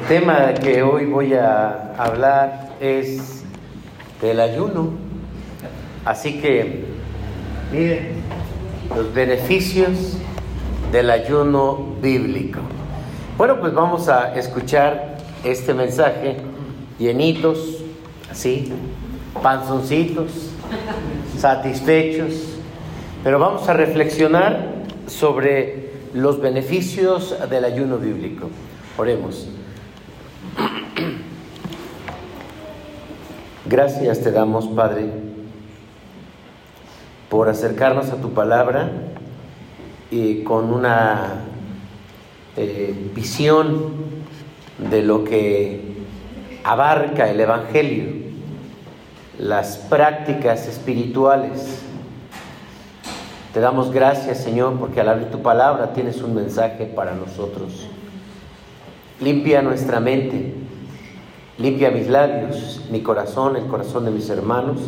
El tema que hoy voy a hablar es del ayuno. Así que, miren, los beneficios del ayuno bíblico. Bueno, pues vamos a escuchar este mensaje llenitos, así, panzoncitos, satisfechos, pero vamos a reflexionar sobre los beneficios del ayuno bíblico. Oremos. Gracias te damos, Padre, por acercarnos a tu palabra y con una eh, visión de lo que abarca el Evangelio, las prácticas espirituales. Te damos gracias, Señor, porque al abrir tu palabra tienes un mensaje para nosotros. Limpia nuestra mente, limpia mis labios, mi corazón, el corazón de mis hermanos,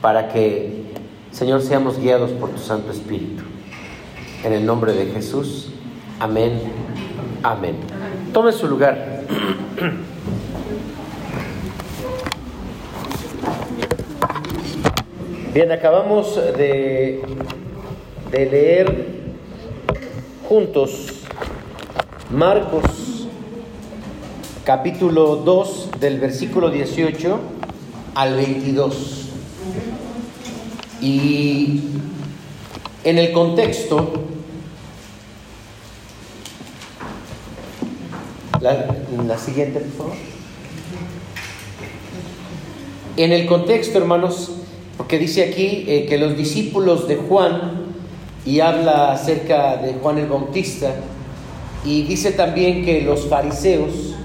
para que, Señor, seamos guiados por tu Santo Espíritu. En el nombre de Jesús, amén, amén. Tome su lugar. Bien, acabamos de, de leer juntos Marcos capítulo 2 del versículo 18 al 22. Y en el contexto, la, siguiente, por favor. En el contexto, hermanos, porque dice aquí eh, que los discípulos de Juan, y habla acerca de Juan el Bautista, y dice también que los fariseos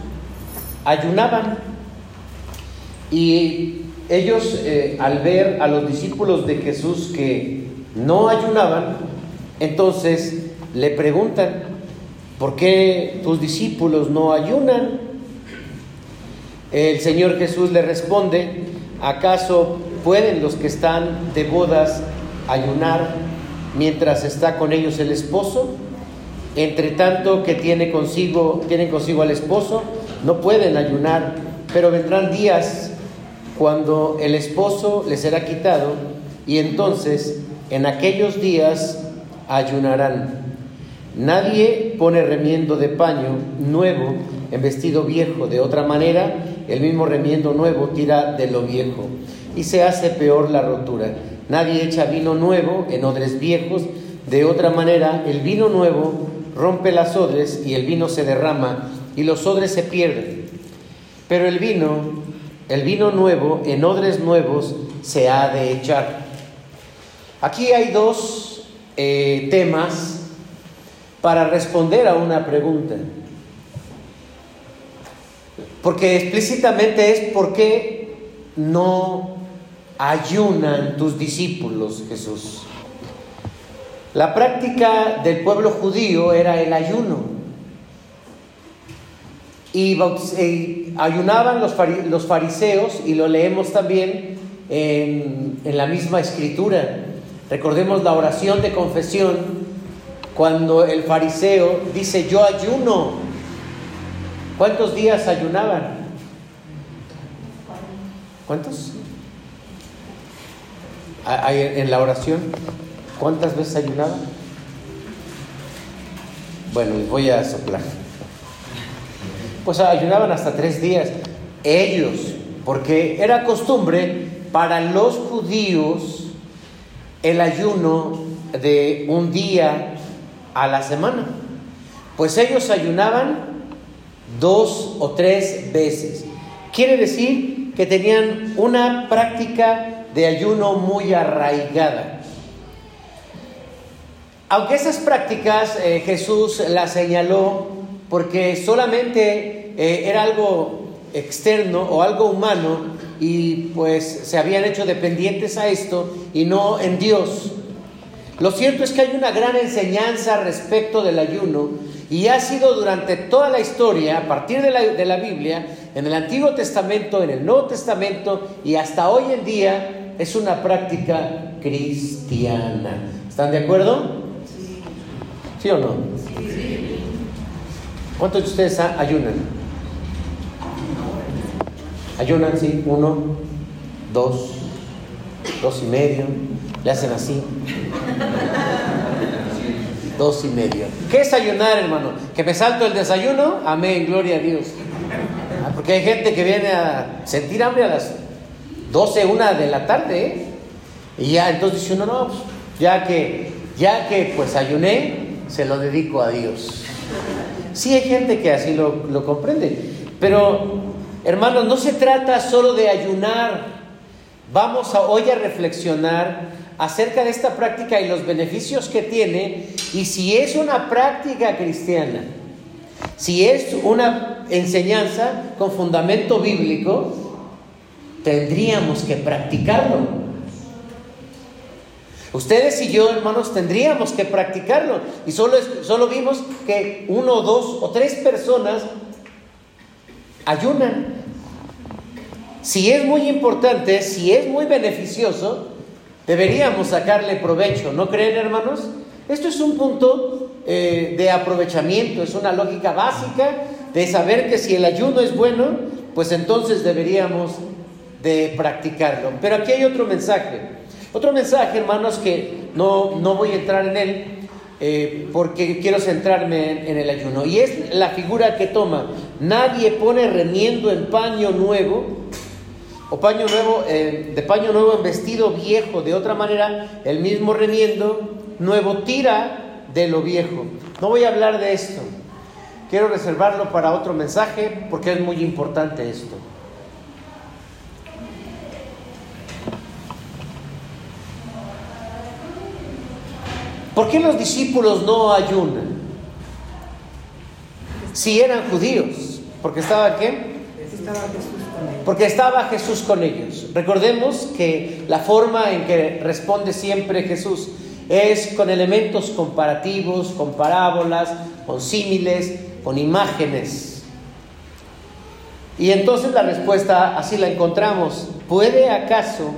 ayunaban y ellos eh, al ver a los discípulos de Jesús que no ayunaban, entonces le preguntan, ¿por qué tus discípulos no ayunan? El Señor Jesús le responde, ¿acaso pueden los que están de bodas ayunar mientras está con ellos el esposo? Entre tanto que tiene consigo, tienen consigo al esposo, no pueden ayunar, pero vendrán días cuando el esposo les será quitado y entonces en aquellos días ayunarán. Nadie pone remiendo de paño nuevo en vestido viejo, de otra manera el mismo remiendo nuevo tira de lo viejo y se hace peor la rotura. Nadie echa vino nuevo en odres viejos, de otra manera el vino nuevo rompe las odres y el vino se derrama y los odres se pierden. Pero el vino, el vino nuevo, en odres nuevos se ha de echar. Aquí hay dos eh, temas para responder a una pregunta. Porque explícitamente es por qué no ayunan tus discípulos, Jesús. La práctica del pueblo judío era el ayuno. Y, ayunaban los, fariseos, y lo leemos también en, la misma escritura. Recordemos la oración de confesión, cuando el fariseo dice, yo ayuno. ¿Cuántos días ayunaban? ¿Cuántos? En la oración, ¿cuántas veces ayunaban? Bueno, voy a soplar pues ayunaban hasta tres días. Ellos, porque era costumbre para los judíos el ayuno de un día a la semana. Pues ellos ayunaban dos o tres veces. Quiere decir que tenían una práctica de ayuno muy arraigada. Aunque esas prácticas eh, Jesús las señaló porque solamente eh, era algo externo o algo humano y pues se habían hecho dependientes a esto y no en Dios. Lo cierto es que hay una gran enseñanza respecto del ayuno y ha sido durante toda la historia, a partir de la, de la Biblia, en el Antiguo Testamento, en el Nuevo Testamento y hasta hoy en día, es una práctica cristiana. ¿Están de acuerdo? ¿Sí o no? ¿Cuántos de ustedes ayunan? Ayunan, sí, uno, dos, dos y medio, le hacen así. Dos y medio. ¿Qué es ayunar, hermano? ¿Que me salto el desayuno? Amén, gloria a Dios. Ah, porque hay gente que viene a sentir hambre a las 12, una de la tarde, ¿eh? Y ya, entonces dice uno, no, pues, ya que, ya que pues ayuné, se lo dedico a Dios. Sí hay gente que así lo, lo comprende, pero hermanos, no se trata solo de ayunar. Vamos a, hoy a reflexionar acerca de esta práctica y los beneficios que tiene y si es una práctica cristiana, si es una enseñanza con fundamento bíblico, tendríamos que practicarlo. Ustedes y yo, hermanos, tendríamos que practicarlo. Y solo, solo vimos que uno, dos o tres personas ayunan. Si es muy importante, si es muy beneficioso, deberíamos sacarle provecho. ¿No creen, hermanos? Esto es un punto eh, de aprovechamiento, es una lógica básica de saber que si el ayuno es bueno, pues entonces deberíamos de practicarlo. Pero aquí hay otro mensaje. Otro mensaje, hermanos, que no, no voy a entrar en él eh, porque quiero centrarme en, el ayuno. Y es la figura que toma. Nadie pone remiendo en paño nuevo o paño nuevo, eh, de paño nuevo en vestido viejo. De otra manera, el mismo remiendo nuevo tira de lo viejo. No voy a hablar de esto. Quiero reservarlo para otro mensaje porque es muy importante esto. ¿Por qué los discípulos no ayunan? Si eran judíos, porque estaba qué? Porque estaba Jesús con ellos. Recordemos que la forma en que responde siempre Jesús es con elementos comparativos, con parábolas, con símiles, con imágenes. Y entonces la respuesta así la encontramos. ¿Puede acaso,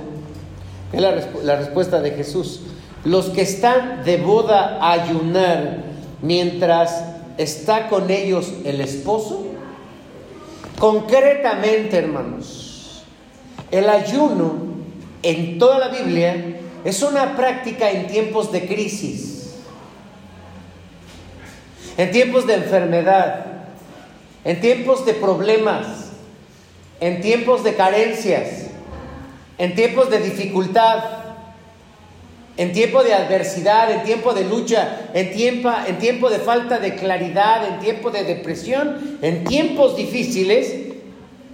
es la, la respuesta de Jesús, los que están de boda a ayunar mientras está con ellos el esposo? Concretamente, hermanos, el ayuno en toda la Biblia es una práctica en tiempos de crisis, en tiempos de enfermedad, en tiempos de problemas, en tiempos de carencias, en tiempos de dificultad en tiempo de adversidad, en tiempo de lucha, en tiempo, de falta de claridad, en tiempo de depresión, en tiempos difíciles,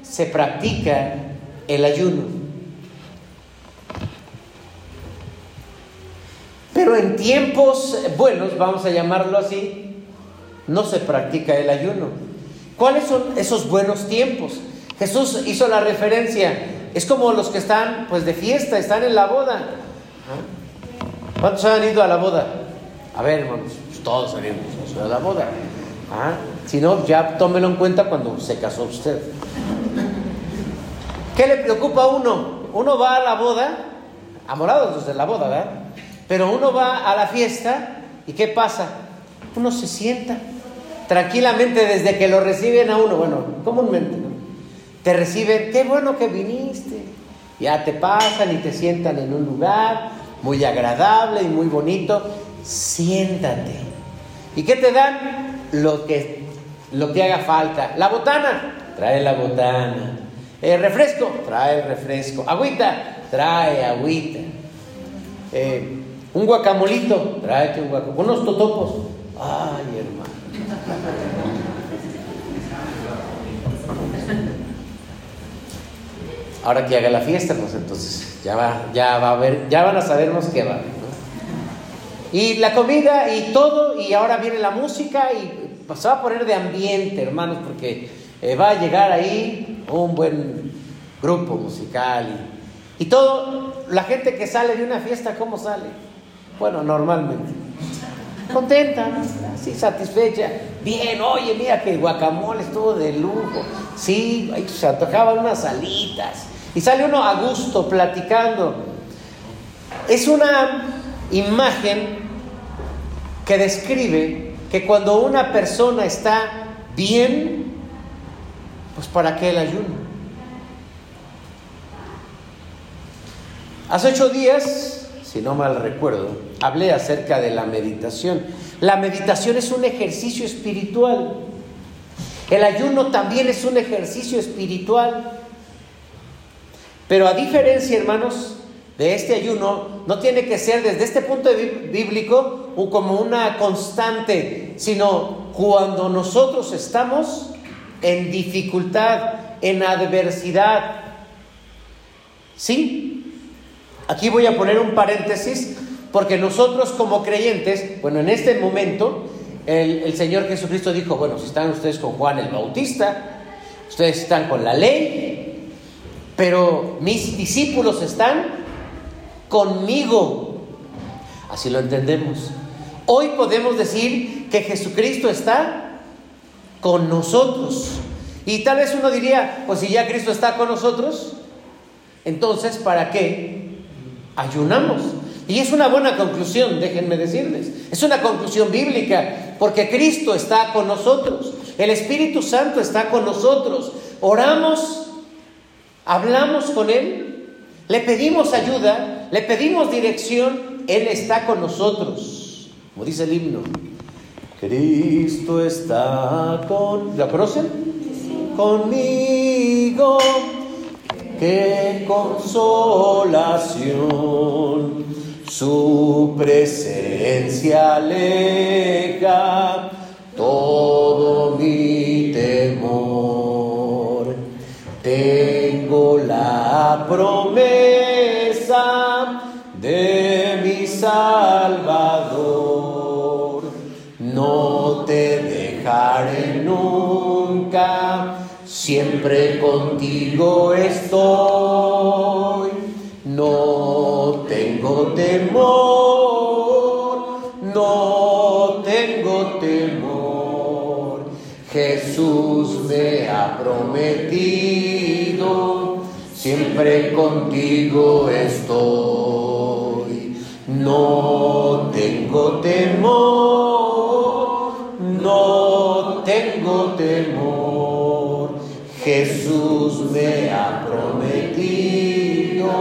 se practica el ayuno. Pero en tiempos buenos, vamos a llamarlo así, no se practica el ayuno. ¿Cuáles son esos buenos tiempos? Jesús hizo la referencia. Es como los que están pues de fiesta, están en la boda. ¿Cuántos han ido a la boda? A ver, hermanos, pues todos han ido a la boda. ¿Ah? Si no, ya tómelo en cuenta cuando se casó usted. ¿Qué le preocupa a uno? Uno va a la boda, amorados desde la boda, ¿verdad? Pero uno va a la fiesta y ¿qué pasa? Uno se sienta tranquilamente desde que lo reciben a uno, bueno, comúnmente, ¿no? Te reciben, qué bueno que viniste. Ya te pasan y te sientan en un lugar, muy agradable y muy bonito, siéntate. ¿Y qué te dan? Lo que, lo que haga falta. La botana, trae la botana. El refresco, trae refresco. Agüita, trae agüita. Eh, un guacamolito, tráete un guacamolito. Unos totopos. Ay, hermano. Ahora que haga la fiesta, pues entonces ya va, ya va a ver, ya van a sabernos qué va. Y la comida y todo, y ahora viene la música y pues, se va a poner de ambiente, hermanos, porque eh, va a llegar ahí un buen grupo musical y, todo, la gente que sale de una fiesta, ¿cómo sale? Bueno, normalmente. Contenta, así satisfecha. Bien, oye, mira que el guacamole estuvo de lujo. Sí, se antojaban unas alitas. Y sale uno a gusto platicando. Es una imagen que describe que cuando una persona está bien, pues ¿para qué el ayuno? Hace ocho días, si no mal recuerdo, hablé acerca de la meditación. La meditación es un ejercicio espiritual. El ayuno también es un ejercicio espiritual. Pero a diferencia, hermanos, de este ayuno, no tiene que ser desde este punto de bíblico como una constante, sino cuando nosotros estamos en dificultad, en adversidad. ¿Sí? Aquí voy a poner un paréntesis porque nosotros como creyentes, bueno, en este momento el, el, Señor Jesucristo dijo, bueno, si están ustedes con Juan el Bautista, ustedes están con la ley, pero mis discípulos están conmigo. Así lo entendemos. Hoy podemos decir que Jesucristo está con nosotros. Y tal vez uno diría, pues si ya Cristo está con nosotros, entonces ¿para qué ayunamos? Y es una buena conclusión, déjenme decirles. Es una conclusión bíblica, porque Cristo está con nosotros, el Espíritu Santo está con nosotros. Oramos, hablamos con Él, le pedimos ayuda, le pedimos dirección, Él está con nosotros. Como dice el himno, Cristo está con... ¿La conocen? Conmigo, qué consolación su presencia aleja todo mi temor. Tengo la promesa de mi Salvador. No te dejaré nunca, siempre contigo estoy. No tengo temor, no tengo temor. Jesús me ha prometido, siempre contigo estoy. No tengo temor, no tengo temor. Jesús me ha prometido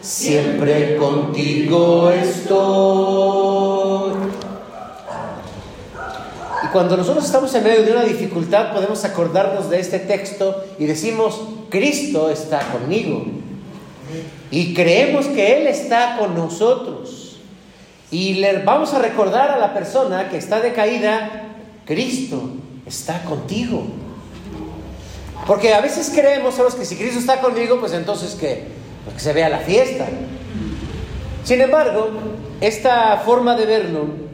siempre contigo estoy. Y cuando nosotros estamos en medio de una dificultad, podemos acordarnos de este texto y decimos, Cristo está conmigo. Y creemos que Él está con nosotros. Y le vamos a recordar a la persona que está decaída, Cristo está contigo. Porque a veces creemos, sabes, que si Cristo está conmigo, pues entonces que que se vea la fiesta. Sin embargo, esta forma de verlo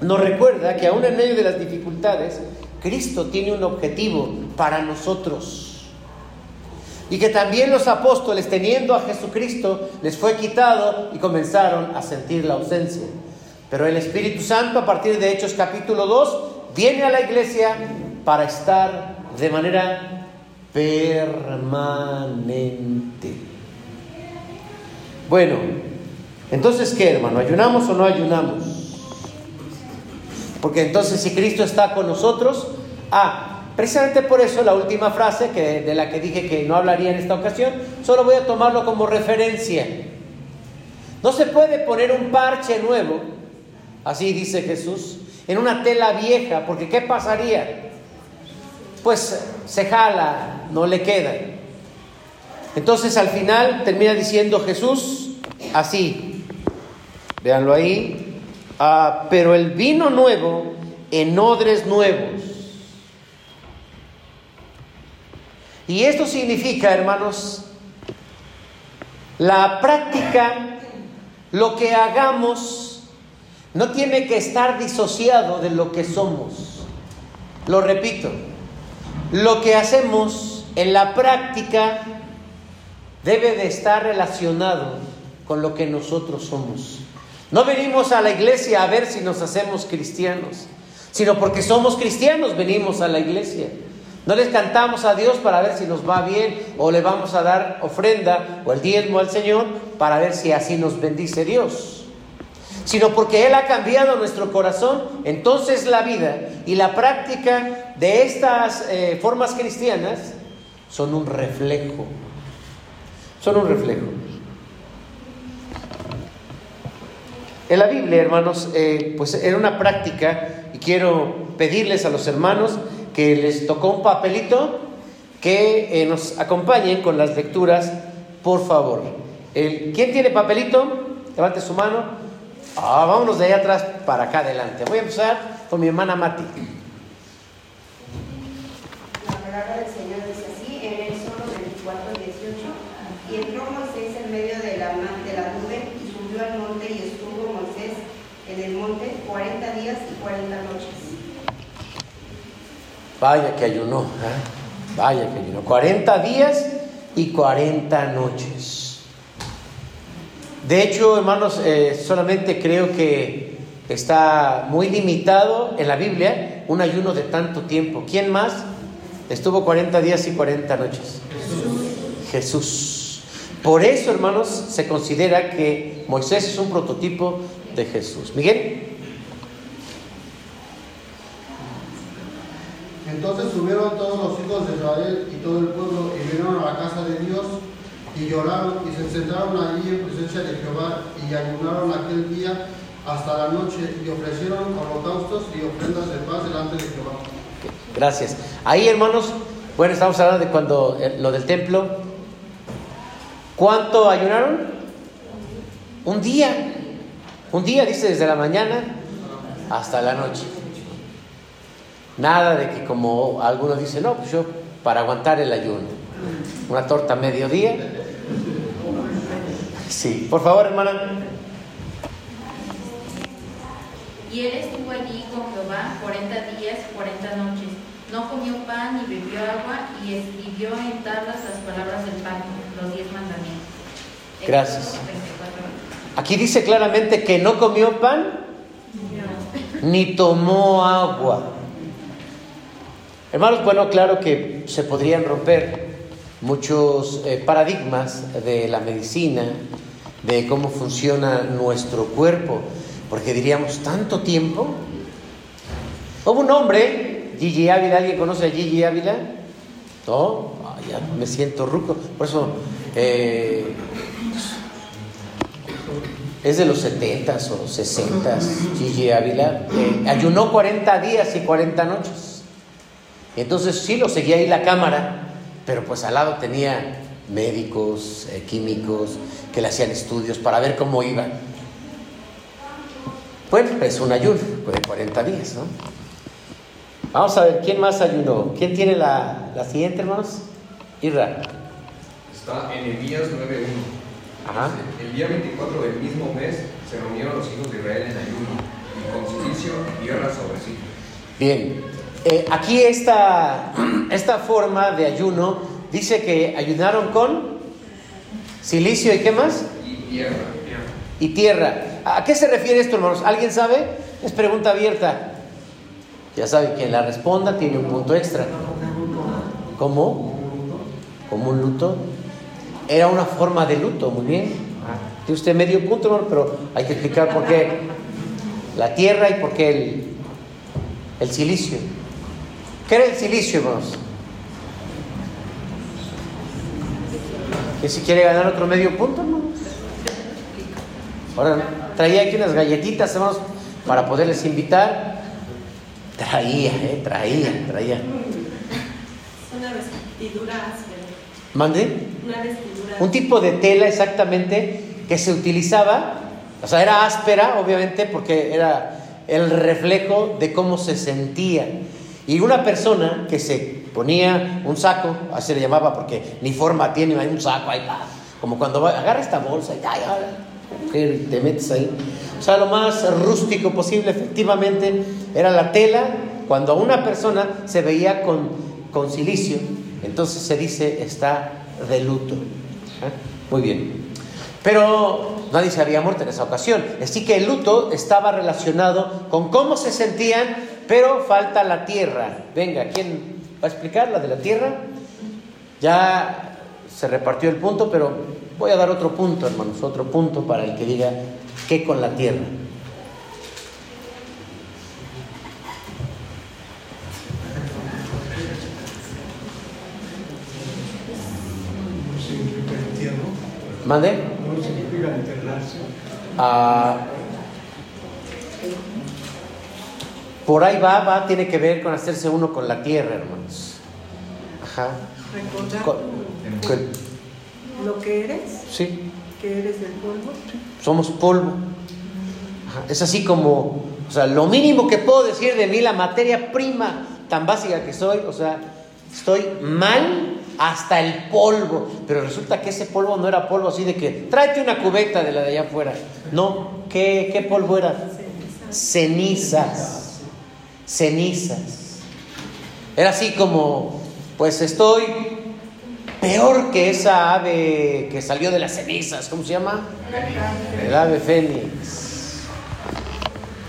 nos recuerda que aún en medio de las dificultades, Cristo tiene un objetivo para nosotros. Y que también los apóstoles, teniendo a Jesucristo, les fue quitado y comenzaron a sentir la ausencia. Pero el Espíritu Santo, a partir de Hechos capítulo 2, viene a la iglesia para estar de manera permanente. Bueno, entonces, ¿qué, hermano? ¿Ayunamos o no ayunamos? Porque entonces, si Cristo está con nosotros, ah, precisamente por eso la última frase que, de la que dije que no hablaría en esta ocasión, solo voy a tomarlo como referencia. No se puede poner un parche nuevo, así dice Jesús, en una tela vieja, porque ¿qué pasaría? Pues se jala, no le queda. Entonces al final termina diciendo Jesús así, véanlo ahí, ah, pero el vino nuevo en odres nuevos. Y esto significa, hermanos, la práctica, lo que hagamos, no tiene que estar disociado de lo que somos. Lo repito, lo que hacemos en la práctica debe de estar relacionado con lo que nosotros somos. No venimos a la iglesia a ver si nos hacemos cristianos, sino porque somos cristianos venimos a la iglesia. No les cantamos a Dios para ver si nos va bien o le vamos a dar ofrenda o el diezmo al Señor para ver si así nos bendice Dios. Sino porque Él ha cambiado nuestro corazón, entonces la vida y la práctica de estas eh, formas cristianas son un reflejo son un reflejo. En la Biblia, hermanos, eh, pues era una práctica y quiero pedirles a los hermanos que les tocó un papelito que eh, nos acompañen con las lecturas, por favor. ¿Quién tiene papelito? Levante su mano. Ah, vámonos de ahí atrás para acá adelante. Voy a empezar con mi hermana Mati. La palabra del Señor dice así, en el solo 24, 18, y entró Moisés en medio de la, de la nube y subió al monte y estuvo Moisés en el monte 40 días y 40 noches. Vaya que ayunó, ¿eh? vaya que ayunó. 40 días y 40 noches. De hecho, hermanos, eh, solamente creo que está muy limitado en la Biblia un ayuno de tanto tiempo. ¿Quién más estuvo 40 días y 40 noches? Jesús. Jesús. Por eso, hermanos, se considera que Moisés es un prototipo de Jesús. Miguel. Entonces subieron todos los hijos de Israel y todo el pueblo y vinieron a la casa de Dios y lloraron y se sentaron allí en presencia de Jehová y ayunaron aquel día hasta la noche y ofrecieron holocaustos y ofrendas de paz delante de Jehová. Gracias. Ahí, hermanos, bueno, estamos hablando de cuando eh, lo del templo. ¿Cuánto ayunaron? Un día. Un día, dice, desde la mañana hasta la noche. Nada de que como algunos dicen, no, pues yo para aguantar el ayuno. Una torta a mediodía. Sí, por favor, hermana. Y él estuvo allí con Jehová 40 días y 40 noches. No comió pan ni bebió agua y escribió en tablas las palabras del pacto, los diez mandamientos. Gracias. Aquí dice claramente que no comió pan ni tomó agua. Hermanos, bueno, claro que se podrían romper muchos eh, paradigmas de la medicina, de cómo funciona nuestro cuerpo, porque diríamos, ¿tanto tiempo? Hubo un hombre, Gigi Ávila, ¿alguien conoce a Gigi Ávila? No, ya me siento ruco, por eso eh, es de los 70s o 60s, Gigi Ávila, eh, ayunó 40 días y 40 noches. Entonces sí lo seguía ahí la cámara, pero pues al lado tenía médicos, eh, químicos, que le hacían estudios para ver cómo iba. Bueno, es un ayuno de 40 días, ¿no? Vamos a ver, ¿quién más ayunó? ¿Quién tiene la, la siguiente, hermanos? Irra. Está en Elías 9.1. Ajá. El día 24 del mismo mes se reunieron los hijos de Israel en ayuno y con silicio y guerra sobre sí. Bien, eh, aquí esta, esta forma de ayuno dice que ayunaron con silicio y qué más? Y tierra. Y tierra. ¿A qué se refiere esto, hermanos? ¿Alguien sabe? Es pregunta abierta. Ya sabe, quien la responda tiene un punto extra. ¿Cómo? ¿Como un luto? Era una forma de luto, muy bien. Tiene usted medio punto, hermano, pero hay que explicar por qué la tierra y por qué el, el silicio. ¿Qué era el silicio, hermanos? ¿Que si quiere ganar otro medio punto, hermanos? Ahora, traía aquí unas galletitas, hermanos, para poderles invitar. Traía, eh, traía, traía. Una vestidura áspera. ¿Mande? Una vestidura. Un tipo de tela exactamente que se utilizaba, o sea, era áspera, obviamente, porque era el reflejo de cómo se sentía. Y una persona que se ponía un saco, así le llamaba, porque ni forma tiene, hay un saco ahí, ah, como cuando va, agarra esta bolsa y ay, ay, te metes ahí. O sea, lo más rústico posible, efectivamente, era la tela. Cuando una persona se veía con, con silicio, entonces se dice está de luto. ¿Eh? Muy bien. Pero nadie se había muerto en esa ocasión. Así que el luto estaba relacionado con cómo se sentían, pero falta la tierra. Venga, ¿quién va a explicar la de la tierra? Ya se repartió el punto, pero voy a dar otro punto, hermanos, otro punto para el que diga qué con la tierra. ¿Mande? No significa internarse. Ah, Por ahí va, va, tiene que ver con hacerse uno con la tierra, hermanos. Ajá. Recordar Con- con- lo que eres, sí, que eres del polvo. somos polvo. Ajá, Es así como, o sea, lo mínimo que puedo decir de mí, la materia prima tan básica que soy, o sea, estoy mal hasta el polvo, pero resulta que ese polvo no era polvo así de que tráete una cubeta de la de allá afuera. No, ¿qué, qué polvo era? Cenizas, cenizas. Era así como, pues estoy peor que esa ave que salió de las cenizas, ¿cómo se llama? El ave fénix.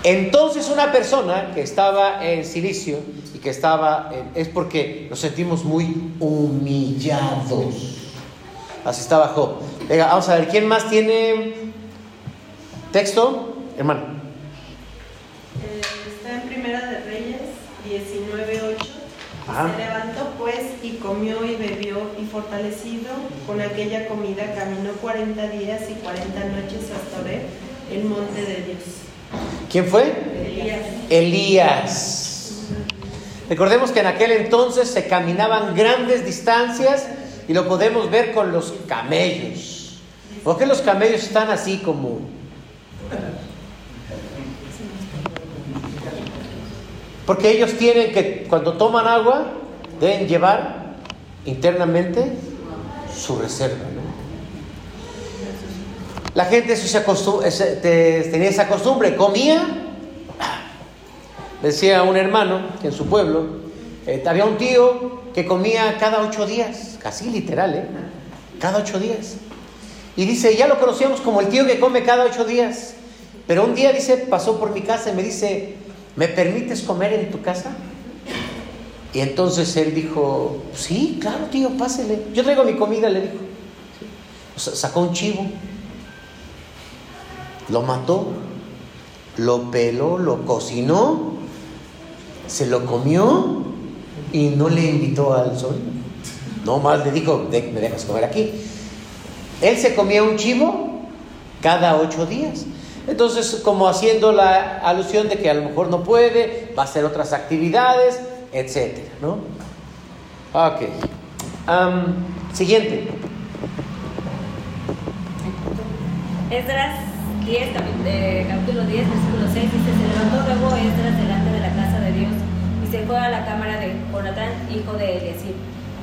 Entonces una persona que estaba en silicio y que estaba, en- es porque nos sentimos muy humillados. Así estaba Job. Venga, vamos a ver, ¿quién más tiene texto? Hermano. Eh, está en Primera de Reyes 19.8. Se levantó pues y comió y bebió y fortalecido con aquella comida caminó 40 días y 40 noches hasta ver el monte de Dios. ¿Quién fue? Elías. Elías. Recordemos que en aquel entonces se caminaban grandes distancias y lo podemos ver con los camellos. ¿Por qué los camellos están así como... Porque ellos tienen que, cuando toman agua, deben llevar internamente su reserva. La gente eso se tenía esa costumbre, comía. Decía un hermano que en su pueblo eh, había un tío que comía cada ocho días, casi literal, ¿eh? Cada ocho días. Y dice, ya lo conocíamos como el tío que come cada ocho días. Pero un día, dice, pasó por mi casa y me dice, ¿me permites comer en tu casa? Y entonces él dijo, sí, claro, tío, pásele. Yo traigo mi comida, le dijo. Sacó un chivo, lo mató, lo peló, lo cocinó, se lo comió y no le invitó al sol. No más le dijo, "De- me dejas comer aquí. Él se comía un chivo cada ocho días. Entonces, como haciendo la alusión de que a lo mejor no puede, va a hacer otras actividades, etcétera, ¿no? Ok. Siguiente. Esdras 10, capi- eh, capítulo 10, versículo 6, dice, se levantó luego Esdras delante de la casa de Dios y se fue a la cámara de Jonatán, hijo de Eliasib.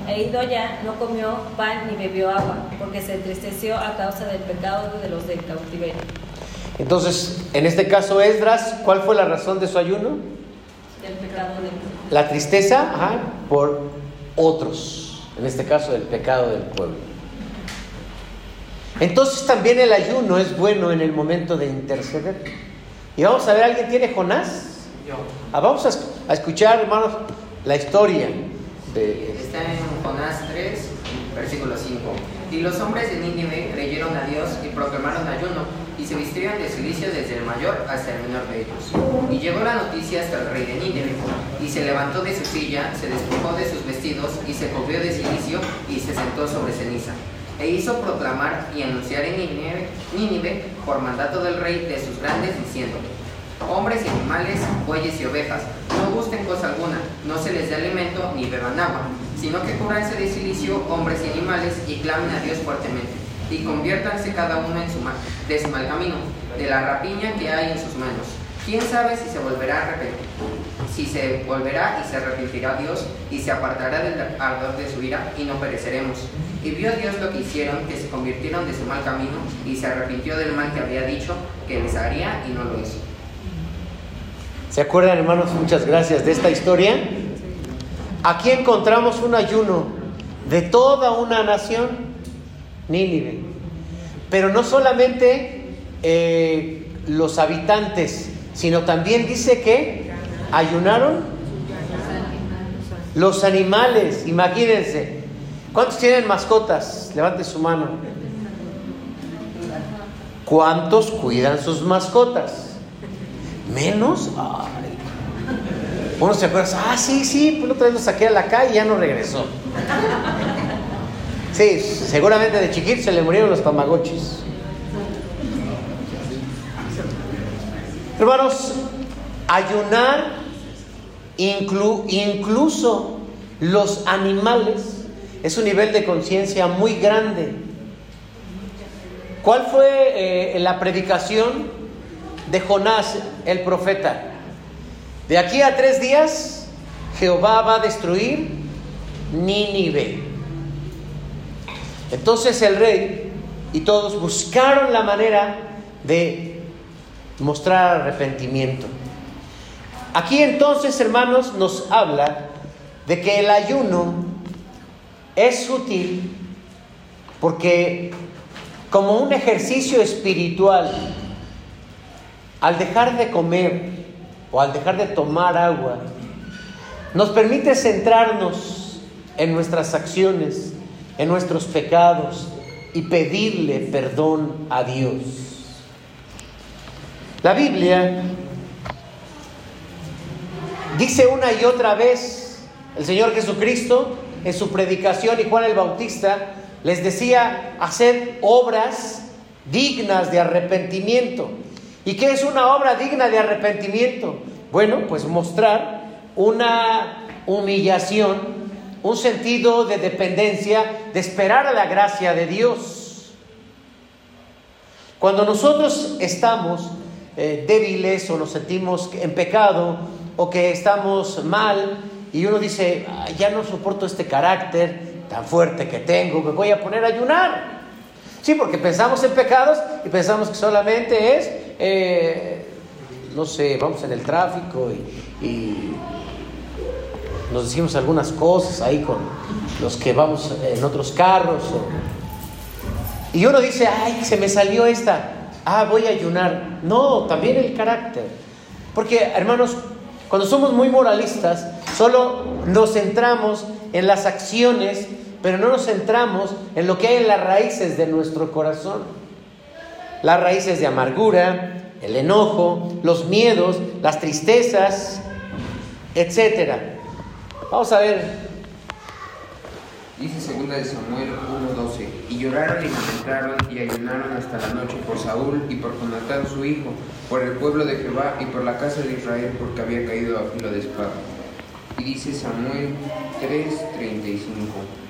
E ido ya, no comió pan ni bebió agua, porque se entristeció a causa del pecado de los del cautiverio. Entonces, en este caso, Esdras, ¿cuál fue la razón de su ayuno? Del pecado del La tristeza ajá, por otros, en este caso el pecado del pueblo. Entonces también el ayuno es bueno en el momento de interceder. Y vamos a ver, ¿alguien tiene Jonás? Ah, vamos a, a escuchar, hermanos, la historia de... Está en Jonás 3, versículo 5. Y los hombres de Nínive creyeron a Dios y proclamaron ayuno, y se vistieron de silicio desde el mayor hasta el menor de ellos. Y llegó la noticia hasta el rey de Nínive, y se levantó de su silla, se despojó de sus vestidos, y se cubrió de silicio, y se sentó sobre ceniza. E hizo proclamar y anunciar en Nínive, Nínive por mandato del rey de sus grandes, diciendo, Hombres y animales, bueyes y ovejas, cosa alguna, no se les dé alimento ni beban agua, sino que cubranse de silicio hombres y animales y clamen a Dios fuertemente, y conviértanse cada uno en su mal, de su mal camino, de la rapiña que hay en sus manos. ¿Quién sabe si se volverá a arrepentir? Si se volverá y se arrepentirá Dios y se apartará del ardor de su ira y no pereceremos. Y vio Dios lo que hicieron, que se convirtieron de su mal camino y se arrepintió del mal que había dicho que les haría y no lo hizo. ¿Se acuerdan, hermanos? Muchas gracias de esta historia. Aquí encontramos un ayuno de toda una nación, Nínive. Pero no solamente eh, los habitantes, sino también dice que ayunaron los animales. Imagínense. ¿Cuántos tienen mascotas? Levante su mano. ¿Cuántos cuidan sus mascotas? ¿Menos? Uno se acuerda, ah, sí, sí, pues otra vez lo saqué a la calle y ya no regresó. Sí, seguramente de chiquito se le murieron los tamagotchis. Hermanos, ayunar, inclu- incluso los animales, es un nivel de conciencia muy grande. ¿Cuál fue eh, la predicación de Jonás, el profeta? De aquí a tres días, Jehová va a destruir Nínive. Entonces el rey y todos buscaron la manera de mostrar arrepentimiento. Aquí entonces, hermanos, nos habla de que el ayuno es útil porque como un ejercicio espiritual, al dejar de comer o al dejar de tomar agua, nos permite centrarnos en nuestras acciones, en nuestros pecados y pedirle perdón a Dios. La Biblia dice una y otra vez, el Señor Jesucristo en su predicación y Juan el Bautista les decía, hacer obras dignas de arrepentimiento. ¿Y qué es una obra digna de arrepentimiento? Bueno, pues mostrar una humillación, un sentido de dependencia, de esperar a la gracia de Dios. Cuando nosotros estamos eh, débiles o nos sentimos en pecado o que estamos mal y uno dice, "Ay, ya no soporto este carácter tan fuerte que tengo, me voy a poner a ayunar. Sí, porque pensamos en pecados y pensamos que solamente es, eh, no sé, vamos en el tráfico y, nos decimos algunas cosas ahí con los que vamos en otros carros. y uno dice, ay, se me salió esta, ah, voy a ayunar. No, también el carácter. Porque, hermanos, cuando somos muy moralistas, solo nos centramos en las acciones, pero no nos centramos en lo que hay en las raíces de nuestro corazón. Las raíces de amargura, el enojo, los miedos, las tristezas, etcétera. Vamos a ver, Dice segunda de Samuel 1:12, y lloraron y lamentaron y ayunaron hasta la noche por Saúl y por Jonatán su hijo, por el pueblo de Jehová y por la casa de Israel porque había caído a filo de espada. Y dice Samuel 3:35.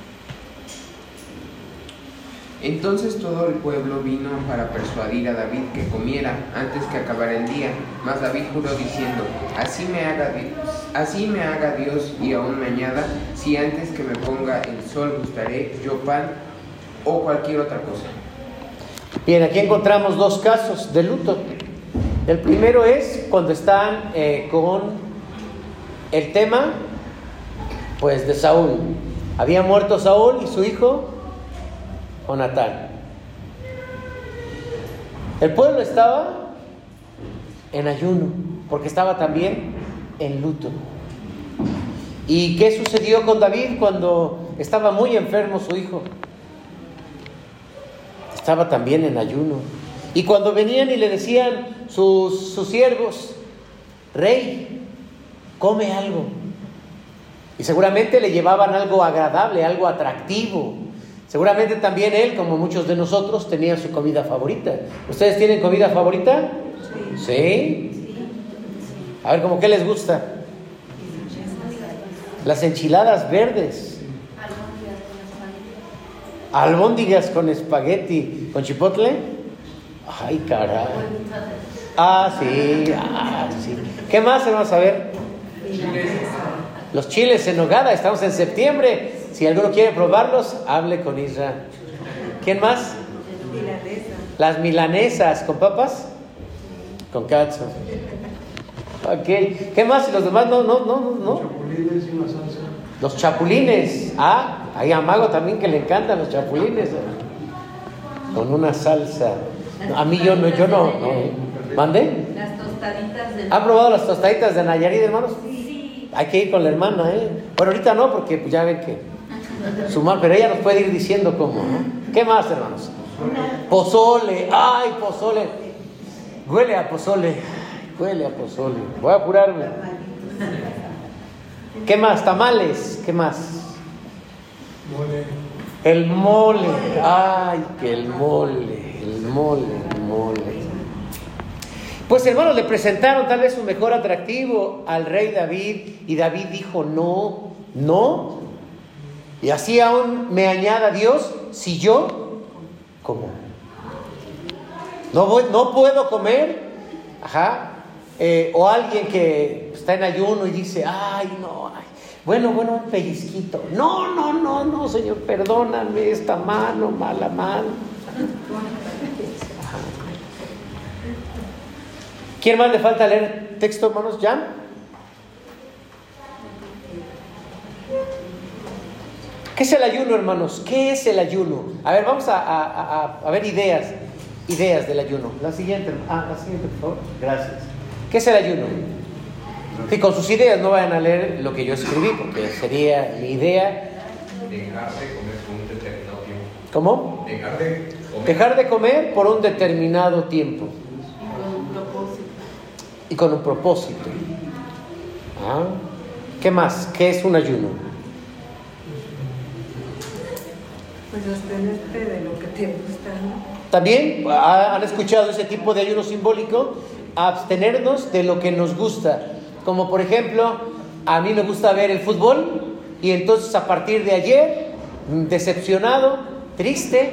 Entonces todo el pueblo vino para persuadir a David que comiera antes que acabara el día. Mas David juró diciendo, así me haga Dios, y aún me añada, si antes que me ponga el sol gustaré yo pan o cualquier otra cosa. Bien, aquí encontramos dos casos de luto. El primero es cuando están eh, con el tema, pues, de Saúl. Había muerto Saúl y su hijo, Jonatán. El pueblo estaba en ayuno, porque estaba también en luto. ¿Y qué sucedió con David cuando estaba muy enfermo su hijo? estaba también en ayuno. Y cuando venían y le decían sus, sus siervos, rey, come algo. Y seguramente le llevaban algo agradable, algo atractivo. Seguramente también él, como muchos de nosotros, tenía su comida favorita. ¿Ustedes tienen comida favorita? Sí. A ver, ¿cómo qué les gusta? Las enchiladas verdes. Albóndigas con espagueti, con chipotle. Ay, caray. Ah, sí, ah, sí. ¿Qué más vamos a ver? Los chiles en nogada, estamos en septiembre. Si alguno quiere probarlos, hable con Isra. ¿Quién más? Las milanesas, ¿con papas? Con katsu. Ok. ¿Qué más? ¿Y los demás no, no, no, no? Los chapulines. Ah, hay a Mago también que le encantan los chapulines. Con una salsa. A mí yo no, yo no. no. ¿Mande? Las tostaditas de... ¿Han probado las tostaditas de Nayarit, hermanos? Hay que ir con la hermana, ¿eh? Bueno, ahorita no, porque pues, ya ven que sumar, pero ella nos puede ir diciendo cómo, ¿no? ¿Qué más, hermanos? Pozole, ay, pozole. Huele a pozole, huele a pozole. Voy a apurarme. ¿Qué más? Tamales, ¿qué más? El mole, ay, que el mole, el mole, el mole. Pues hermanos, le presentaron tal vez su mejor atractivo al rey David y David dijo, no, no. Y así aún me añada Dios, si yo, ¿cómo? No, no puedo comer, ajá. Eh, o alguien que está en ayuno y dice, ay, no, ay, bueno, bueno, un pellizquito. No, no, no, no, Señor, perdóname esta mano, mala mano. ¿Quién más le falta leer texto, hermanos? ¿Ya? ¿Qué es el ayuno, hermanos? ¿Qué es el ayuno? A ver, vamos a, a- a- a ver ideas, ideas del ayuno. La siguiente, ah, la siguiente, por favor. Gracias. ¿Qué es el ayuno? Sí, con sus ideas no vayan a leer lo que yo escribí, porque sería mi idea. Dejar de comer por un determinado tiempo. ¿Cómo? Dejar de comer. Dejar de comer por un determinado tiempo Con un propósito. y con un propósito. Ah, ¿Qué más? ¿Qué es un ayuno? Pues de lo que te gusta, ¿no? También ¿ha- han escuchado ese tipo de ayuno simbólico, abstenernos de lo que nos gusta. Como por ejemplo, a mí me gusta ver el fútbol y entonces a partir de ayer, mm, decepcionado, triste,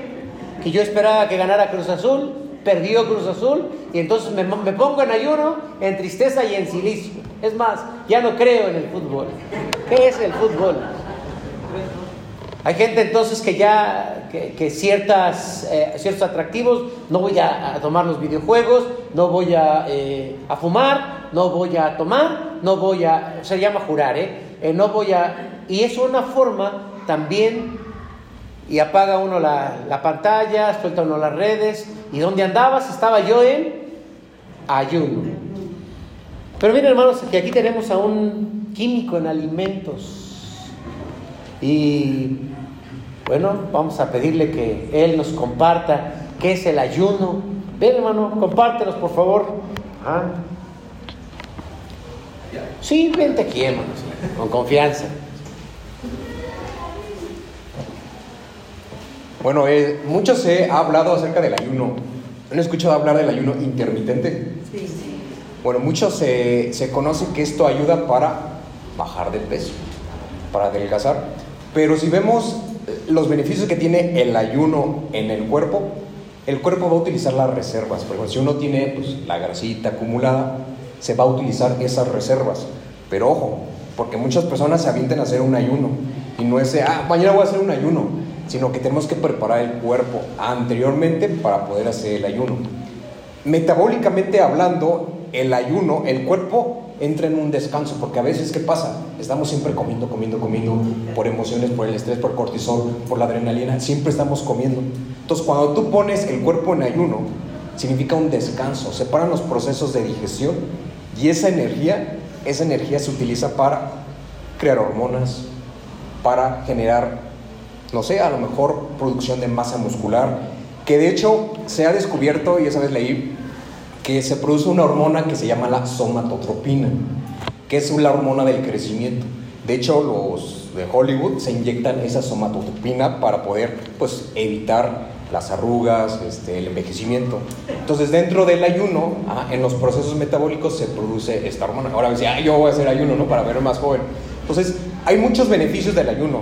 que yo esperaba que ganara Cruz Azul, perdió Cruz Azul y entonces me, me pongo en ayuno, en tristeza y en silicio. Es más, ya no creo en el fútbol. ¿Qué es el fútbol? Hay gente entonces que ya, que, ciertas, eh, ciertos atractivos, no voy a, tomar los videojuegos, no voy a, eh, a fumar, no voy a tomar, no voy a, se llama jurar, ¿eh? Eh, no voy a, y es una forma también, y apaga uno la, la pantalla, suelta uno las redes, y ¿dónde andabas? Estaba yo en ayuno. Pero miren hermanos, que aquí tenemos a un químico en alimentos. Y bueno, vamos a pedirle que Él nos comparta qué es el ayuno. Ven, hermano, compártenos, por favor. Ah. Sí, vente aquí, hermano, con confianza. Bueno, eh, mucho se ha hablado acerca del ayuno. ¿Han escuchado hablar del ayuno intermitente? Sí, sí. Bueno, mucho se, se conoce que esto ayuda para bajar de peso, para adelgazar. Pero si vemos eh, los beneficios que tiene el ayuno en el cuerpo, el cuerpo va a utilizar las reservas. Por ejemplo, si uno tiene pues, la grasita acumulada, se va a utilizar esas reservas. Pero ojo, porque muchas personas se avientan a hacer un ayuno y no es, ah, mañana voy a hacer un ayuno, sino que tenemos que preparar el cuerpo anteriormente para poder hacer el ayuno. Metabólicamente hablando, el ayuno, el cuerpo entra en un descanso, porque a veces, ¿qué pasa? Estamos siempre comiendo, comiendo, comiendo, por emociones, por el estrés, por cortisol, por la adrenalina, siempre estamos comiendo. Entonces, cuando tú pones el cuerpo en ayuno, significa un descanso, separan los procesos de digestión y esa energía, esa energía se utiliza para crear hormonas, para generar, no sé, a lo mejor producción de masa muscular, que de hecho se ha descubierto, y esa vez leí, que se produce una hormona que se llama la somatotropina, que es la hormona del crecimiento. De hecho, los de Hollywood se inyectan esa somatotropina para poder pues, evitar las arrugas, este, el envejecimiento. Entonces, dentro del ayuno, ah, en los procesos metabólicos se produce esta hormona. Ahora decía, ah, yo voy a hacer ayuno ¿no? para verme más joven. Entonces, hay muchos beneficios del ayuno.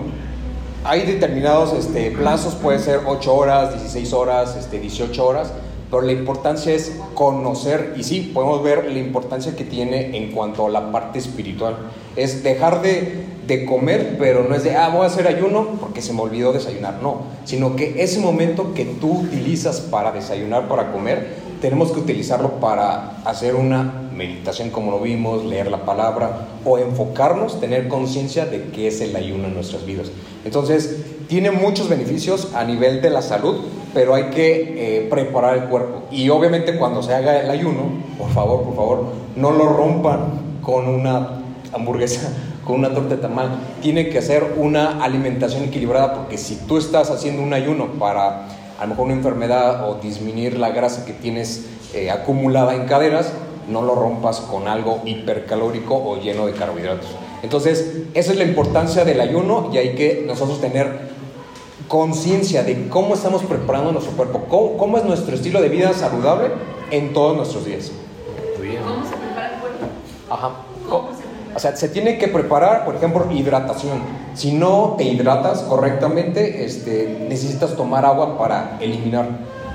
Hay determinados este, plazos, puede ser 8 horas, 16 horas, este, 18 horas, pero la importancia es conocer, y sí, podemos ver la importancia que tiene en cuanto a la parte espiritual. Es dejar de, de comer, pero no es de, ah, voy a hacer ayuno porque se me olvidó desayunar, no, sino que ese momento que tú utilizas para desayunar, para comer, tenemos que utilizarlo para hacer una meditación como lo vimos, leer la palabra o enfocarnos, tener conciencia de qué es el ayuno en nuestras vidas. Entonces, tiene muchos beneficios a nivel de la salud, pero hay que eh, preparar el cuerpo. Y obviamente cuando se haga el ayuno, por favor, por favor, no lo rompan con una hamburguesa, con una torta de tamal. Tiene que ser una alimentación equilibrada porque si tú estás haciendo un ayuno para a lo mejor una enfermedad o disminuir la grasa que tienes eh, acumulada en caderas, no lo rompas con algo hipercalórico o lleno de carbohidratos. Entonces, esa es la importancia del ayuno y hay que nosotros tener conciencia de cómo estamos preparando nuestro cuerpo, cómo, cómo, es nuestro estilo de vida saludable en todos nuestros días. Ajá. O sea, se tiene que preparar, por ejemplo, hidratación. Si no te hidratas correctamente, este, necesitas tomar agua para eliminar,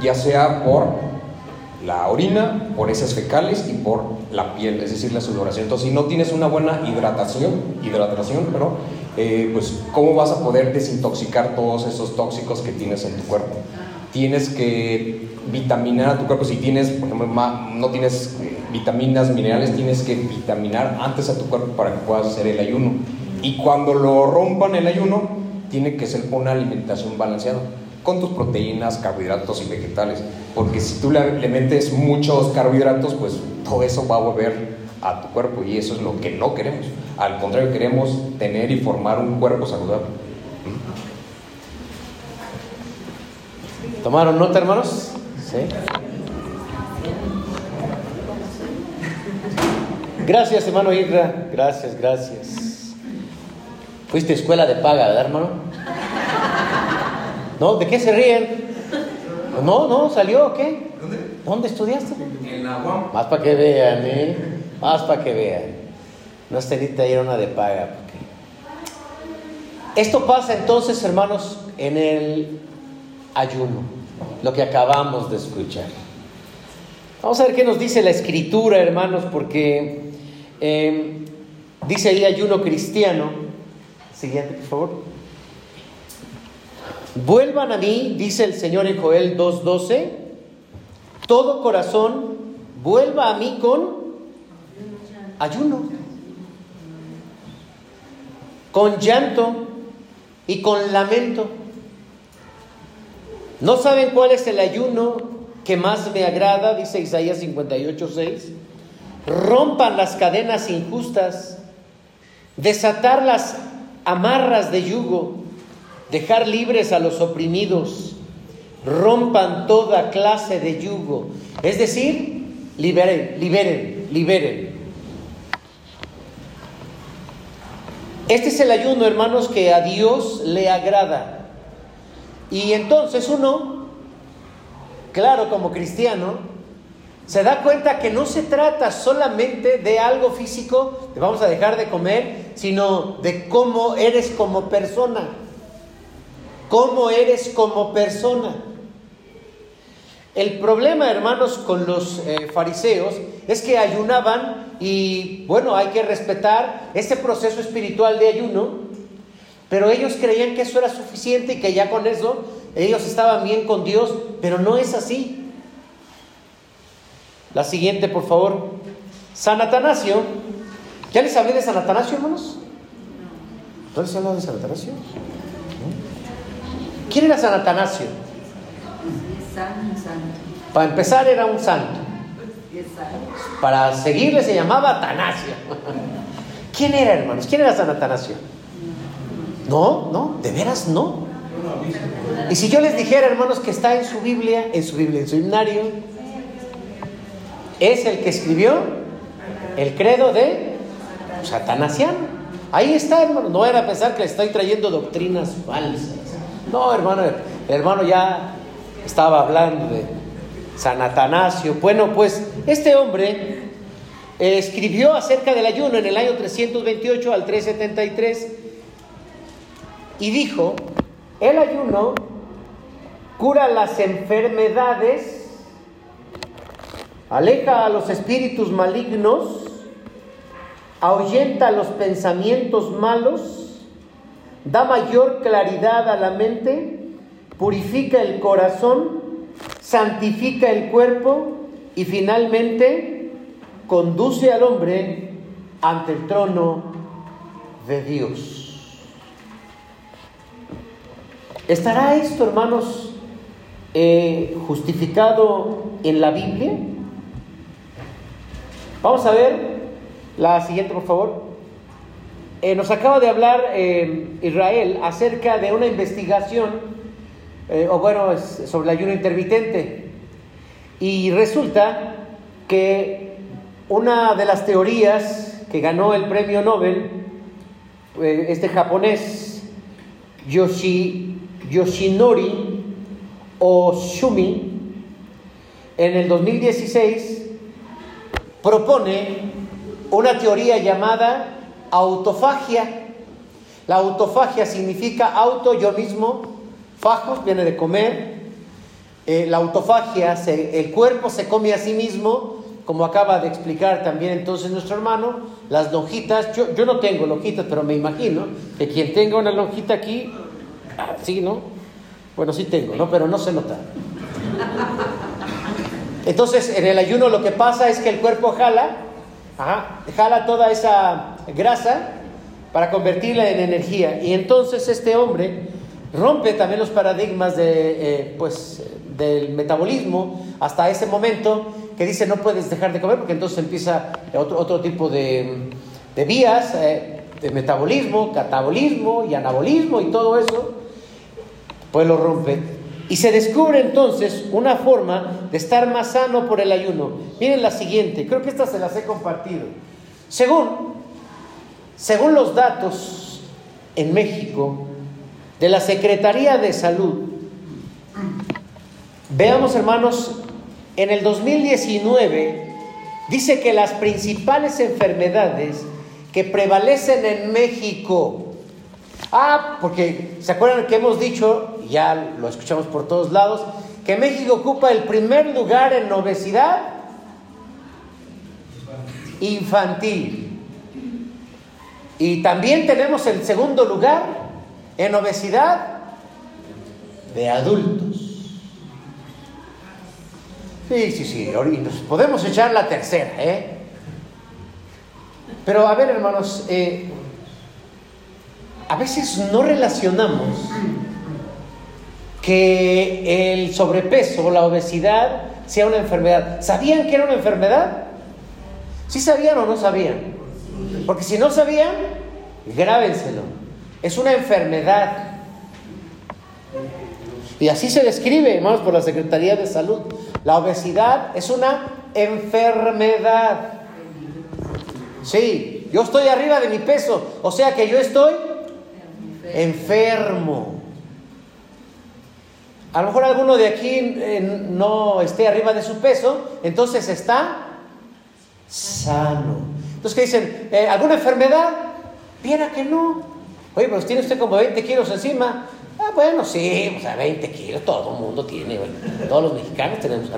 ya sea por la orina, por heces fecales y por la piel, es decir, la sudoración. Entonces, si no tienes una buena hidratación, hidratación, pero, eh, pues, ¿cómo vas a poder desintoxicar todos esos tóxicos que tienes en tu cuerpo? Tienes que vitaminar a tu cuerpo. Si tienes, por ejemplo, no tienes eh, vitaminas, minerales, tienes que vitaminar antes a tu cuerpo para que puedas hacer el ayuno. Y cuando lo rompan el ayuno, tiene que ser una alimentación balanceada con tus proteínas, carbohidratos y vegetales. Porque si tú le metes muchos carbohidratos, pues todo eso va a volver a tu cuerpo y eso es lo que no queremos. Al contrario, queremos tener y formar un cuerpo saludable. ¿Tomaron nota, hermanos? Sí. Gracias, hermano Irra. Gracias, gracias. Fuiste a escuela de paga, ¿verdad, hermano? ¿No? ¿De qué se ríen? No, no, ¿salió o qué? ¿Dónde? ¿Dónde estudiaste? En la UAM. Más para que vean, ¿eh? Más para que vean. No es tenita ir a una de paga. porque- Esto pasa entonces, hermanos, en el ayuno, lo que acabamos de escuchar. Vamos a ver qué nos dice la escritura, hermanos, porque eh, dice ahí ayuno cristiano. Siguiente, por favor. Vuelvan a mí, dice el Señor en Joel 2.12, todo corazón vuelva a mí con ayuno, con llanto y con lamento. ¿No saben cuál es el ayuno que más me agrada? Dice Isaías 58.6. Rompan las cadenas injustas, desatar las amarras de yugo, dejar libres a los oprimidos, rompan toda clase de yugo. Es decir, liberen, liberen, liberen. Este es el ayuno, hermanos, que a Dios le agrada. Y entonces uno, claro, como cristiano, se da cuenta que no se trata solamente de algo físico, de vamos a dejar de comer, sino de cómo eres como persona. Cómo eres como persona. El problema, hermanos, con los eh, fariseos es que ayunaban y, bueno, hay que respetar ese proceso espiritual de ayuno, pero ellos creían que eso era suficiente y que ya con eso ellos estaban bien con Dios, pero no es así. La siguiente, por favor. San Atanasio. ¿Ya les hablé de San Atanasio, hermanos? ¿No les he de San Atanasio? ¿Quién era San Atanasio? Para empezar era un santo. Para seguirle se llamaba Atanasio. ¿Quién era, hermanos? ¿Quién era San Atanasio? No, no, de veras no. Y si yo les dijera, hermanos, que está en su Biblia, en su Biblia, en su himnario, es el que escribió el credo de Satanasiano. Ahí está, hermano. No era pensar que le estoy trayendo doctrinas falsas. No, hermano, el hermano ya estaba hablando de San Atanasio. Bueno, pues este hombre escribió acerca del ayuno en el año 328 al 373 y dijo, el ayuno cura las enfermedades, aleja a los espíritus malignos, ahuyenta los pensamientos malos, da mayor claridad a la mente, purifica el corazón, santifica el cuerpo y finalmente conduce al hombre ante el trono de Dios. ¿Estará esto, hermanos, eh, justificado en la Biblia? Vamos a ver la siguiente, por favor. Eh, nos acaba de hablar eh, Israel acerca de una investigación, eh, o bueno, es sobre el ayuno intermitente. Y resulta que una de las teorías que ganó el premio Nobel, eh, este japonés, Yoshi, Yoshinori Oshumi, en el 2016 propone una teoría llamada autofagia. La autofagia significa auto, yo mismo, fajos, viene de comer. Eh, la autofagia, el cuerpo se come a sí mismo, como acaba de explicar también entonces nuestro hermano, las lonjitas, yo, yo no tengo lonjitas, pero me imagino que quien tenga una lonjita aquí, ah, sí, ¿no? Bueno, sí tengo, ¿no? Pero no se nota. Entonces, en el ayuno lo que pasa es que el cuerpo jala, jala toda esa grasa para convertirla en energía. Y entonces este hombre rompe también los paradigmas de, eh, pues, del metabolismo hasta ese momento que dice no puedes dejar de comer porque entonces empieza otro, otro tipo de, de vías eh, de metabolismo, catabolismo y anabolismo y todo eso, pues lo rompe. Y se descubre entonces una forma de estar más sano por el ayuno. Miren la siguiente, creo que estas se las he compartido. Según, según los datos en México de la Secretaría de Salud, veamos hermanos, en el 2019 dice que las principales enfermedades que prevalecen en México, Ah, porque se acuerdan que hemos dicho, ya lo escuchamos por todos lados, que México ocupa el primer lugar en obesidad infantil. Y también tenemos el segundo lugar en obesidad de adultos. Sí, sí, sí, nos podemos echar la tercera, ¿eh? Pero a ver, hermanos, eh, a veces no relacionamos que el sobrepeso o la obesidad sea una enfermedad. ¿Sabían que era una enfermedad? ¿Sí sabían o no sabían? Porque si no sabían, grábenselo. Es una enfermedad. Y así se describe, hermanos, por la Secretaría de Salud. La obesidad es una enfermedad. Sí, yo estoy arriba de mi peso, o sea que yo estoy enfermo. A lo mejor alguno de aquí eh, no esté arriba de su peso, entonces está sano. Entonces, ¿qué dicen? Eh, ¿Alguna enfermedad? Viera que no. Oye, pues tiene usted como 20 kilos encima. Ah, bueno, sí, o sea, 20 kilos, todo el mundo tiene, bueno, todos los mexicanos tenemos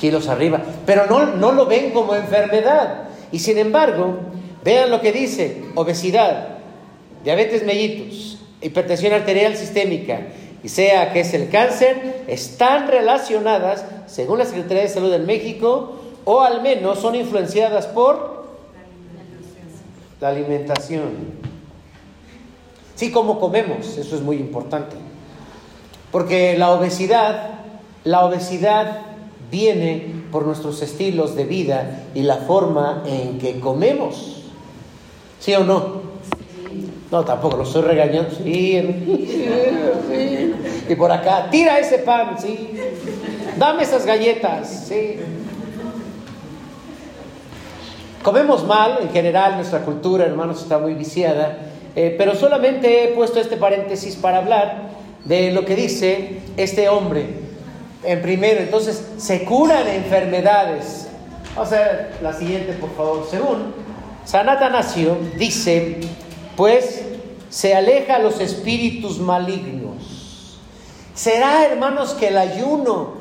kilos arriba, pero no, no lo ven como enfermedad. Y sin embargo, vean lo que dice, obesidad, diabetes mellitus, hipertensión arterial sistémica, y sea que es el cáncer, están relacionadas, según la Secretaría de Salud de México, o al menos son influenciadas por la alimentación. Sí, cómo comemos, eso es muy importante. Porque la obesidad, la obesidad viene por nuestros estilos de vida y la forma en que comemos. ¿Sí o no? No, tampoco lo estoy regañando. Sí. Y por acá, tira ese pan, sí. Dame esas galletas, sí. Comemos mal, en general nuestra cultura, hermanos, está muy viciada, eh, pero solamente he puesto este paréntesis para hablar de lo que dice este hombre. En primero, entonces, se curan enfermedades. Vamos a ver la siguiente, por favor. Según San Atanasio, dice, pues se aleja los espíritus malignos. ¿Será, hermanos, que el ayuno,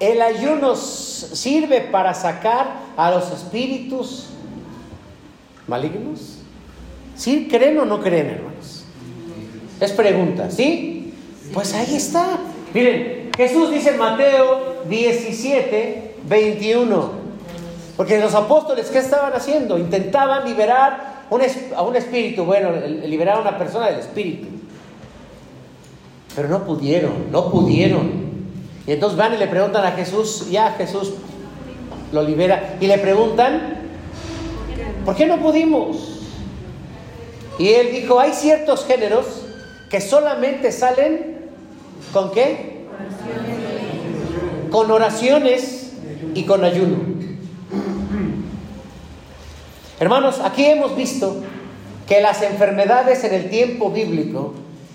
el ayuno sirve para sacar a los espíritus malignos? ¿Sí creen o no creen, hermanos? Es pregunta, ¿sí? Pues ahí está. Miren, Jesús dice en Mateo 17, 21. Porque los apóstoles, ¿qué estaban haciendo? Intentaban liberar a un espíritu, bueno, liberar a una persona del espíritu. Pero no pudieron, no pudieron. Y entonces van y le preguntan a Jesús, ya Jesús lo libera, y le preguntan, ¿por qué no pudimos? Y él dijo, hay ciertos géneros que solamente salen con qué? Con oraciones y con ayuno. Hermanos, aquí hemos visto que las enfermedades en el tiempo bíblico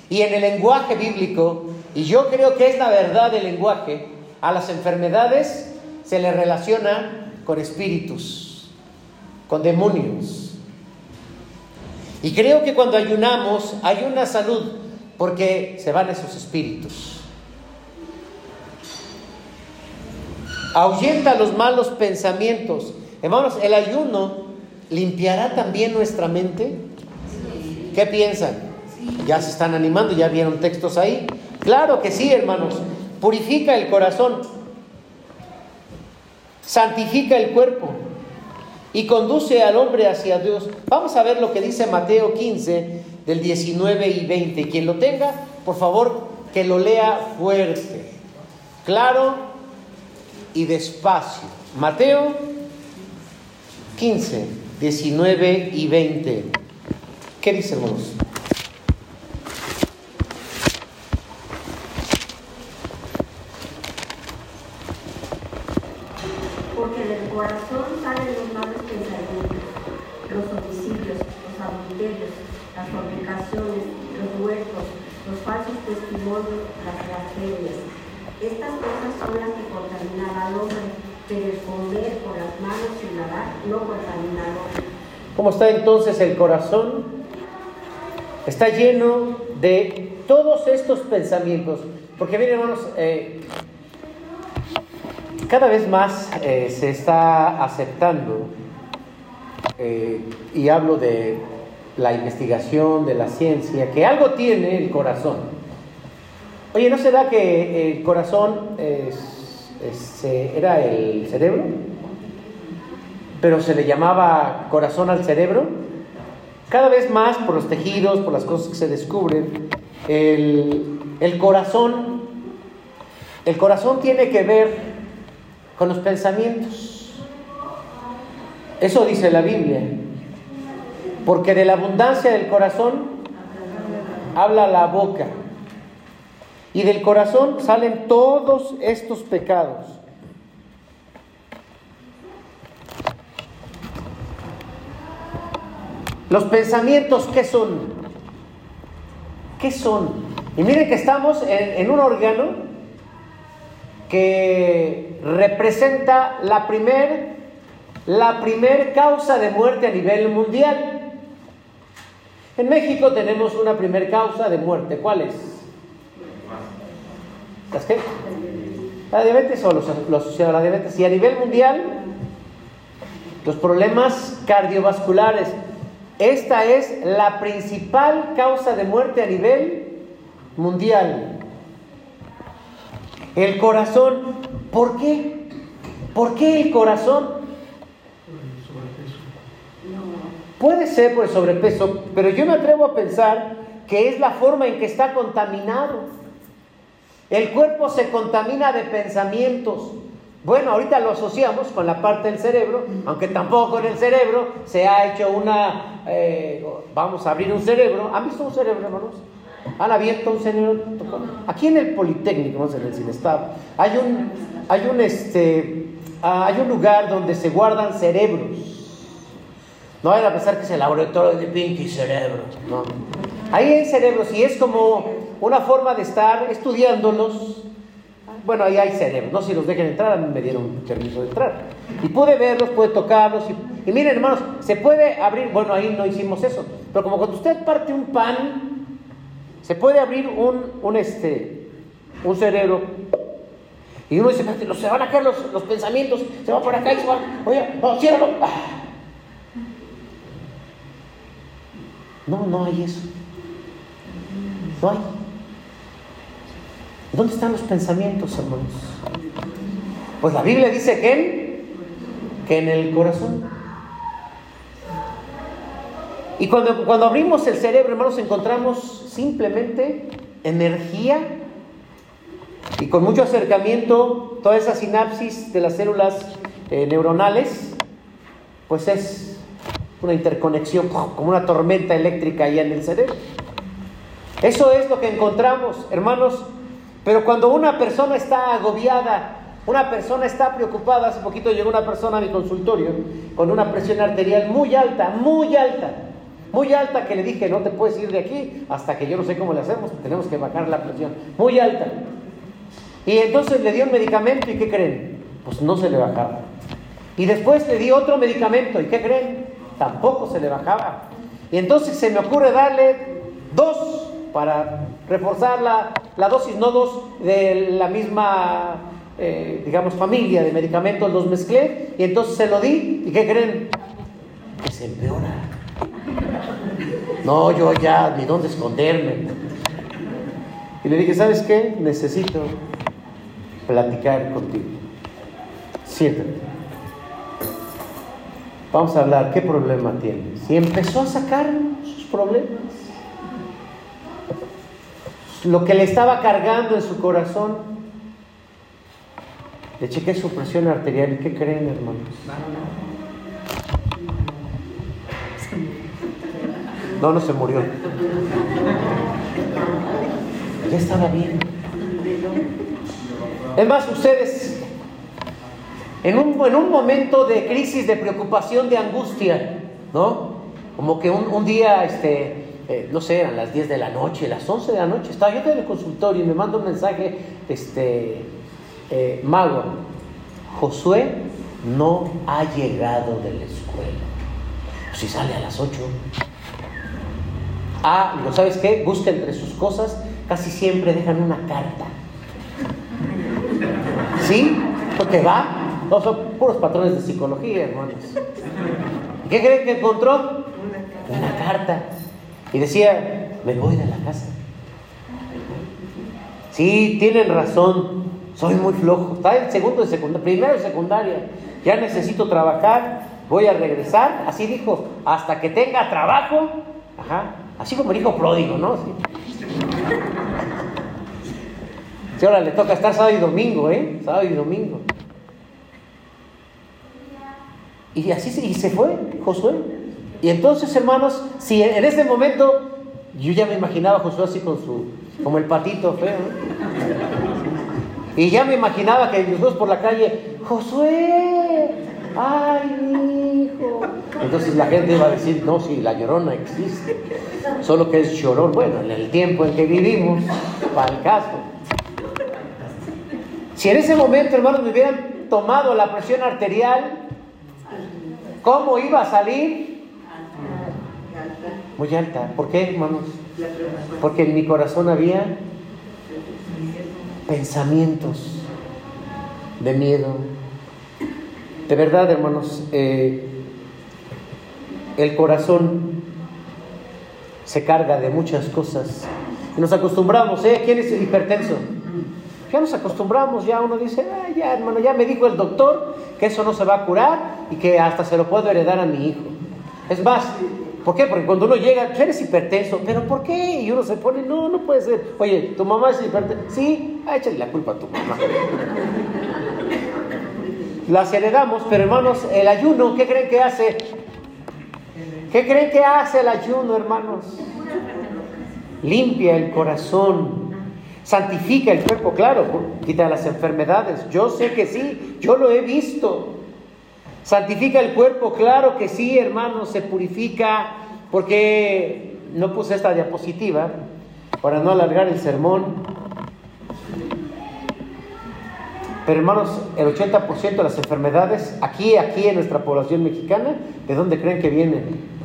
y en el lenguaje bíblico, y yo creo que es la verdad del lenguaje, a las enfermedades se le relaciona con espíritus, con demonios. Y creo que cuando ayunamos hay una salud porque se van esos espíritus. Ahuyenta los malos pensamientos. Hermanos, el ayuno limpiará también nuestra mente. ¿Qué piensan? Ya se están animando, ya vieron textos ahí. Claro que sí, hermanos. Purifica el corazón, santifica el cuerpo y conduce al hombre hacia Dios. Vamos a ver lo que dice Mateo 15, del 19 y 20. Quien lo tenga, por favor, que lo lea fuerte, claro y despacio. Mateo 15, 19 y 20. ¿Qué dice, hermanos? Porque del corazón salen los malos pensamientos, los homicidios, los adulterios, las fornicaciones, los huertos, falsos testimonios, las blasfemias. Estas cosas son las que contaminan al hombre, pero el comer con las manos sin lavar no contamina al hombre. ¿Cómo está entonces el corazón? Está lleno de todos estos pensamientos. Porque miren hermanos, eh, cada vez más eh, se está aceptando, eh, y hablo de la investigación, de la ciencia, que algo tiene el corazón. Oye, ¿no será que el corazón era el cerebro? Pero se le llamaba corazón al cerebro. Cada vez más, por los tejidos, por las cosas que se descubren, el corazón, el corazón tiene que ver con los pensamientos. Eso dice la Biblia. Porque de la abundancia del corazón habla la boca. Y del corazón salen todos estos pecados. Los pensamientos, ¿qué son? ¿Qué son? Y miren que estamos en, en un órgano que representa la primer, la primer causa de muerte a nivel mundial. En México tenemos una primer causa de muerte. ¿Cuál es? ¿Las qué? La diabetes o los, lo asociado a la diabetes. Y a nivel mundial, los problemas cardiovasculares. Esta es la principal causa de muerte a nivel mundial. El corazón, ¿por qué? ¿Por qué el corazón? Puede ser por el sobrepeso, pero yo me atrevo a pensar que es la forma en que está contaminado. El cuerpo se contamina de pensamientos. Bueno, ahorita lo asociamos con la parte del cerebro, aunque tampoco en el cerebro se ha hecho una, eh, vamos a abrir un cerebro. ¿Han visto un cerebro, hermanos? ¿Han abierto un cerebro? Aquí en el Politécnico, no sé, en el Cinestado, hay un, hay un, este, ah, hay un lugar donde se guardan cerebros. No vayan a pensar que es el laboratorio de Pinky Cerebro. Ahí hay cerebros y es como una forma de estar estudiándolos. Bueno, ahí hay cerebros, no si los dejen entrar, a mí me dieron permiso de entrar. Y pude verlos, pude tocarlos. Y, miren, hermanos, se puede abrir, bueno, ahí no hicimos eso, pero como cuando usted parte un pan, se puede abrir un, un, este, un cerebro. Y uno dice, "Espérate, se van a caer los, los pensamientos, se va por acá y se va, oye, no, ciérralo. Ah. No, no hay eso. No hay. ¿Dónde están los pensamientos, hermanos? Pues la Biblia dice que en, que en el corazón. Y cuando, cuando abrimos el cerebro, hermanos, encontramos simplemente energía y con mucho acercamiento, toda esa sinapsis de las células eh, neuronales, pues es una interconexión, como una tormenta eléctrica ahí en el cerebro. Eso es lo que encontramos, hermanos. Pero cuando una persona está agobiada, una persona está preocupada, hace poquito llegó una persona a mi consultorio con una presión arterial muy alta, muy alta, muy alta que le dije, no te puedes ir de aquí hasta que yo no sé cómo le hacemos, tenemos que bajar la presión, muy alta. Y entonces le dio un medicamento y ¿qué creen? Pues no se le bajaba. Y después le di otro medicamento. ¿Y qué creen? Tampoco se le bajaba. Y entonces se me ocurre darle dos para reforzar la, la dosis, no dos de la misma, eh, digamos, familia de medicamentos, los mezclé y entonces se lo di. ¿Y qué creen? Que se empeora. No, yo ya ni dónde esconderme. Y le dije, ¿sabes qué? Necesito platicar contigo. Siéntate. Vamos a hablar, ¿qué problema tienes? Y empezó a sacar sus problemas. Lo que le estaba cargando en su corazón. Le chequé su presión arterial. ¿Y qué creen, hermanos? No, no se murió. Ya estaba bien. Es más, ustedes, en un, en un momento de crisis, de preocupación, de angustia, ¿no? Como que un, un día, este, eh, no sé, eran las 10 de la noche, las 11 de la noche, estaba yo en el consultorio y me manda un mensaje, este, eh, Mago, Josué no ha llegado de la escuela. Si sale a las 8. Ah, ¿no sabes qué? Busca entre sus cosas, casi siempre dejan una carta. ¿Sí? Porque va. No, son puros patrones de psicología, hermanos. ¿Qué creen que encontró? Una carta. Y decía, me voy de la casa. Sí, tienen razón. Soy muy flojo. Está en segundo de secundaria, primero de secundaria. Ya necesito trabajar. Voy a regresar. Así dijo, hasta que tenga trabajo. Ajá. Así como dijo pródigo, ¿no? Sí. Sí, ahora le toca estar sábado y domingo, ¿eh? Sábado y domingo. Y así y se fue Josué. Y entonces, hermanos, si en ese momento yo ya me imaginaba a Josué así con su, como el patito feo. Y ya me imaginaba que los dos por la calle, Josué, ay, hijo. Entonces la gente iba a decir, no, si la llorona existe, solo que es llorón. Bueno, en el tiempo en que vivimos, para el caso. Si en ese momento, hermanos, me hubieran tomado la presión arterial, ¿cómo iba a salir? Muy alta. ¿Por qué, hermanos? Porque en mi corazón había pensamientos de miedo. De verdad, hermanos, eh, el corazón se carga de muchas cosas. Y nos acostumbramos, ¿eh? ¿Quién es hipertenso? Ya nos acostumbramos, ya uno dice, ah, ya hermano, ya me dijo el doctor que eso no se va a curar y que hasta se lo puedo heredar a mi hijo. Es más, ¿por qué? Porque cuando uno llega, tú eres hipertenso, pero ¿por qué? Y uno se pone, no, no puede ser. Oye, ¿tu mamá es hipertensa? Sí, ah, échale la culpa a tu mamá. Las heredamos, pero hermanos, el ayuno, ¿qué creen que hace? ¿Qué creen que hace el ayuno, hermanos? Limpia el corazón, santifica el cuerpo, claro, quita las enfermedades. Yo sé que sí, yo lo he visto. Santifica el cuerpo, claro que sí, hermanos, se purifica, porque no puse esta diapositiva para no alargar el sermón. Pero hermanos, el 80% de las enfermedades aquí, aquí en nuestra población mexicana, ¿de dónde creen que vienen?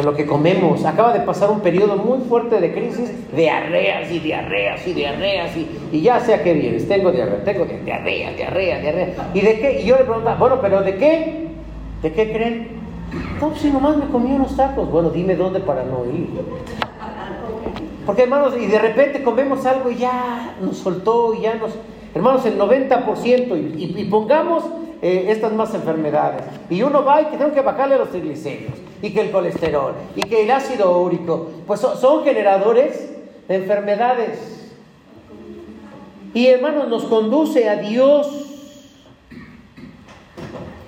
De lo que comemos. Acaba de pasar un periodo muy fuerte de crisis, diarreas y diarreas y diarreas y, y ya sé a qué vienes. Tengo diarrea, tengo diarrea, diarrea, diarrea. ¿Y de qué? Y yo le preguntaba, bueno, pero ¿de qué? ¿De qué creen? No, pues si nomás me comí unos tacos. Bueno, dime dónde para no ir. Porque hermanos, y de repente comemos algo y ya nos soltó y ya nos... Hermanos, el 90%, y, y, y pongamos eh, estas más enfermedades. Y uno va y que tengo que bajarle los triglicéridos, y que el colesterol, y que el ácido úrico, pues son, son generadores de enfermedades. Y hermanos, nos conduce a Dios.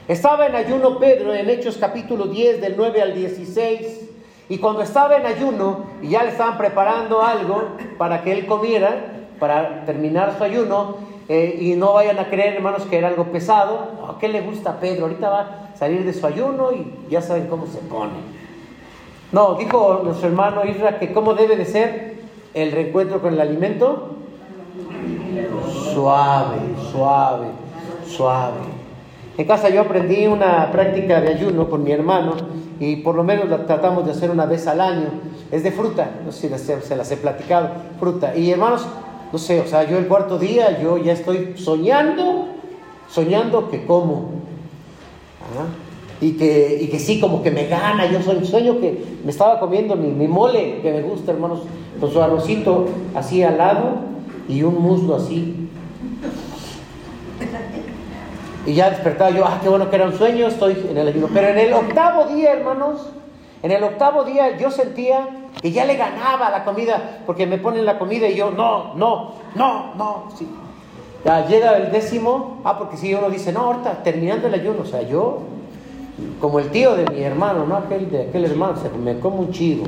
Estaba en ayuno Pedro en Hechos capítulo 10 del 9 al 16. Y cuando estaba en ayuno y ya le estaban preparando algo para que él comiera, para terminar su ayuno, eh, y no vayan a creer, hermanos, que era algo pesado. ¿Qué le gusta Pedro? Ahorita va a salir de su ayuno y ya saben cómo se pone. No, dijo nuestro hermano Isra que cómo debe de ser el reencuentro con el alimento. Suave, suave, suave. En casa yo aprendí una práctica de ayuno con mi hermano y por lo menos la tratamos de hacer una vez al año. Es de fruta, no sé si se las he platicado, fruta. Y hermanos, no sé, o sea, yo el cuarto día yo ya estoy soñando, soñando que como. Y que, y que sí, como que me gana, yo soy, sueño que me estaba comiendo mi, mi mole, que me gusta, hermanos, con su arrocito así al lado y un muslo así. Y ya despertaba yo, ah, qué bueno que era un sueño, estoy en el ayuno. Pero en el octavo día, hermanos, en el octavo día yo sentía que ya le ganaba la comida, porque me ponen la comida y yo, no, no, no, no, sí. Ya llega el décimo, ah, porque si uno dice, no, ahorita terminando el ayuno, o sea, yo, como el tío de mi hermano, no aquel de aquel hermano, se me como un chivo.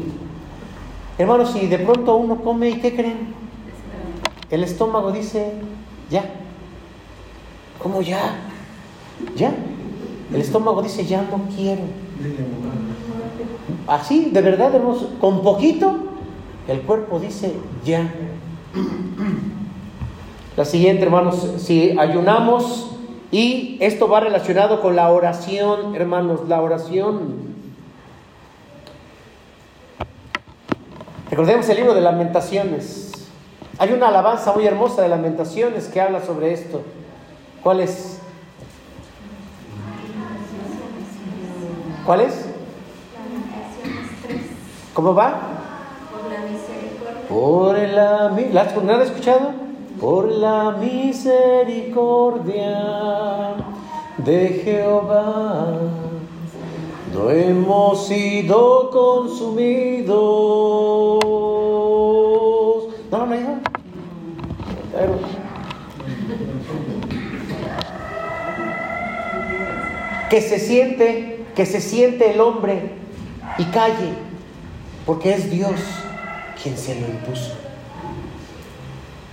Hermanos, si de pronto uno come, ¿y qué creen? El estómago dice, ya. ¿Cómo ya? Ya. El estómago dice, ya no quiero. Así, de verdad, hermanos, con poquito, el cuerpo dice, ya. La siguiente, hermanos, si ayunamos y esto va relacionado con la oración, hermanos, la oración. Recordemos el libro de lamentaciones. Hay una alabanza muy hermosa de lamentaciones que habla sobre esto. ¿Cuál es? ¿Cuál es? ¿Cómo va? Por la misericordia. Por la mi- ¿La has- ¿no la has escuchado? Por la misericordia de Jehová no hemos sido consumidos. No, no, no, no. Que se siente, que se siente el hombre y calle, porque es Dios quien se lo impuso.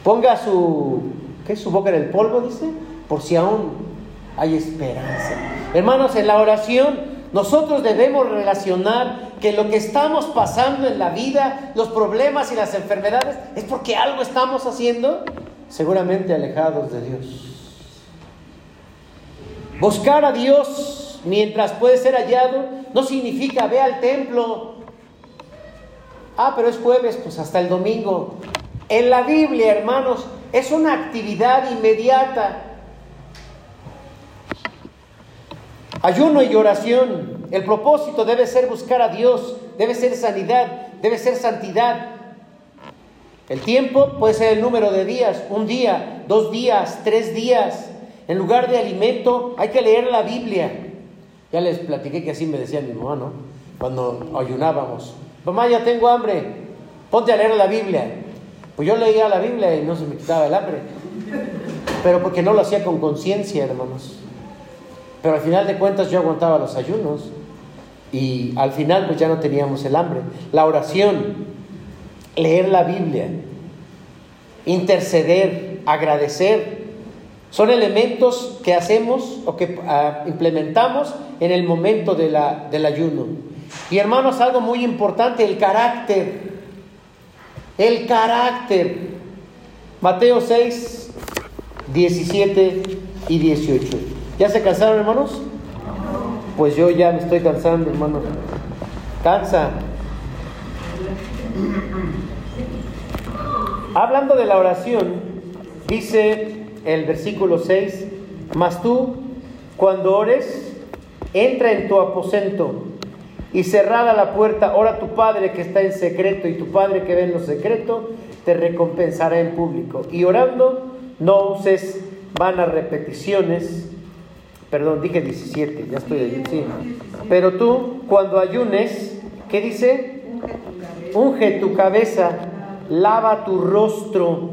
Ponga su, ¿qué? Su boca en el polvo, dice, por si aún hay esperanza. Hermanos, en la oración nosotros debemos relacionar que lo que estamos pasando en la vida, los problemas y las enfermedades, es porque algo estamos haciendo seguramente alejados de Dios. Buscar a Dios mientras puede ser hallado no significa ve al templo. Ah, pero es jueves, pues hasta el domingo. En la Biblia, hermanos, es una actividad inmediata. Ayuno y oración. El propósito debe ser buscar a Dios, debe ser sanidad, debe ser santidad. El tiempo puede ser el número de días, un día, dos días, tres días. En lugar de alimento hay que leer la Biblia. Ya les platiqué que así me decía mi mamá, ¿no? Cuando ayunábamos. Mamá, ya tengo hambre, ponte a leer la Biblia. Pues yo leía la Biblia y no se me quitaba el hambre. Pero porque no lo hacía con conciencia, hermanos. Pero al final de cuentas yo aguantaba los ayunos. Y al final pues ya no teníamos el hambre. La oración, leer la Biblia, interceder, agradecer, son elementos que hacemos o que ah, implementamos en el momento de la- del ayuno. Y hermanos, algo muy importante, el carácter. El carácter. Mateo 6, 17 y 18. ¿Ya se cansaron, hermanos? Pues yo ya me estoy cansando, hermanos. Cansa. Hablando de la oración, dice el versículo 6, mas tú, cuando ores, entra en tu aposento y cerrada la puerta, ora a tu Padre que está en secreto y tu Padre que ve en lo secreto, te recompensará en público. Y orando, no uses vanas repeticiones. Perdón, dije 17, ya estoy ahí, sí. Pero tú, cuando ayunes, ¿qué dice? Unge tu cabeza, lava tu rostro,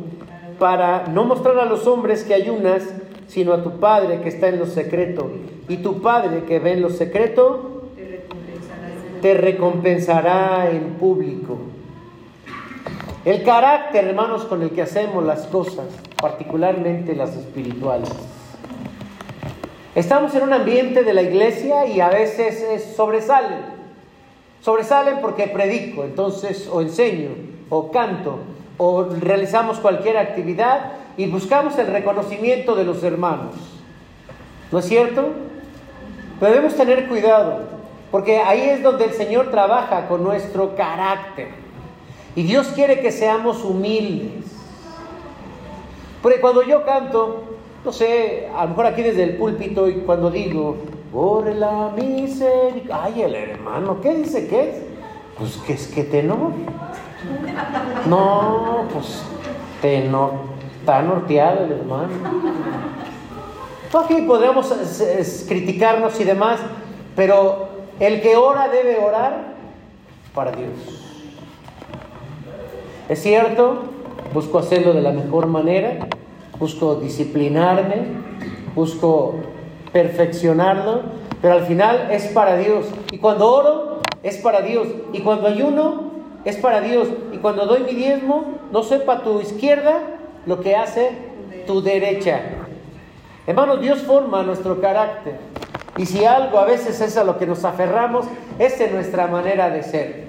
para no mostrar a los hombres que ayunas, sino a tu Padre que está en lo secreto. Y tu Padre que ve en lo secreto, te recompensará en público. El carácter, hermanos, con el que hacemos las cosas, particularmente las espirituales. Estamos en un ambiente de la iglesia y a veces es- sobresalen. Sobresalen porque predico, entonces, o enseño, o canto, o realizamos cualquier actividad y buscamos el reconocimiento de los hermanos. ¿No es cierto? Debemos tener cuidado, porque ahí es donde el Señor trabaja con nuestro carácter. Y Dios quiere que seamos humildes. Porque cuando yo canto, no sé, a lo mejor aquí desde el púlpito y cuando digo, por la misericordia, ay, el hermano, ¿qué dice que es? Pues que es que tenor. No, pues tenor, está norteado el hermano. Aquí podríamos criticarnos y demás, pero el que ora debe orar para Dios. Es cierto, busco hacerlo de la mejor manera, busco disciplinarme, busco perfeccionarlo, pero al final es para Dios. Y cuando oro, es para Dios. Y cuando ayuno, es para Dios. Y cuando doy mi diezmo, no sepa tu izquierda lo que hace tu derecha. Hermanos, Dios forma nuestro carácter. Y si algo a veces es a lo que nos aferramos, es en nuestra manera de ser.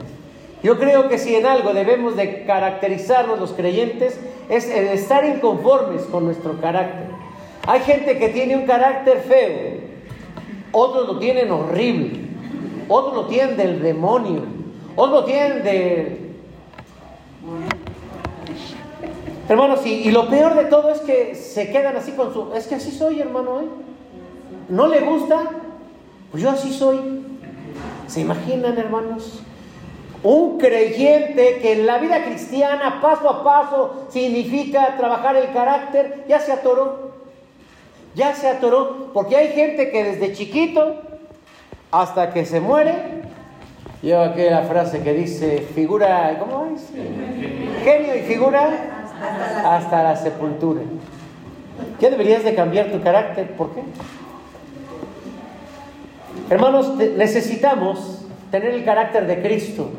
Yo creo que si en algo debemos de caracterizarnos los creyentes, es el estar inconformes con nuestro carácter. Hay gente que tiene un carácter feo, otros lo tienen horrible, otros lo tienen del demonio, otros lo tienen de... Hermanos, y, lo peor de todo es que se quedan así con su... Es que así soy, hermano, ¿eh? ¿No le gusta? Pues yo así soy. ¿Se imaginan, hermanos? Un creyente que en la vida cristiana, paso a paso, significa trabajar el carácter, ya se atoró. Ya se atoró. Porque hay gente que desde chiquito hasta que se muere, lleva aquella frase que dice, figura, ¿cómo es? Genio y figura hasta la sepultura. ¿Qué deberías de cambiar tu carácter? ¿Por qué? Hermanos, necesitamos tener el carácter de Cristo.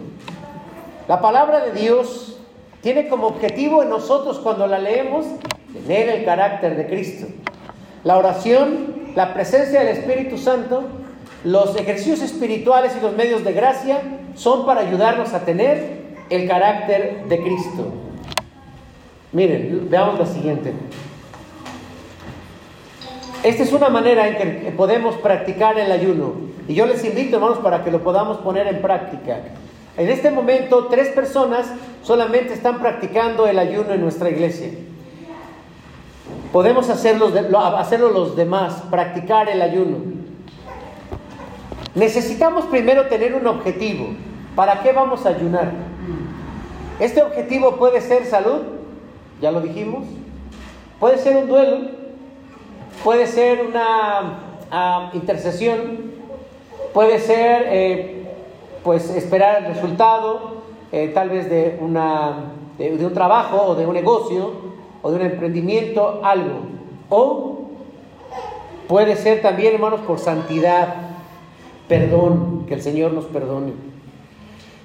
La palabra de Dios tiene como objetivo en nosotros cuando la leemos tener el carácter de Cristo. La oración, la presencia del Espíritu Santo, los ejercicios espirituales y los medios de gracia son para ayudarnos a tener el carácter de Cristo. Miren, veamos la siguiente. Esta es una manera en que podemos practicar el ayuno. Y yo les invito, hermanos, para que lo podamos poner en práctica. En este momento, tres personas solamente están practicando el ayuno en nuestra iglesia. Podemos hacerlo, hacerlo los demás, practicar el ayuno. Necesitamos primero tener un objetivo. ¿Para qué vamos a ayunar? Este objetivo puede ser salud, ya lo dijimos. Puede ser un duelo, puede ser una intercesión, puede ser eh, pues esperar el resultado eh, tal vez de, una, de, un trabajo o de un negocio o de un emprendimiento, algo. O puede ser también, hermanos, por santidad, perdón, que el Señor nos perdone.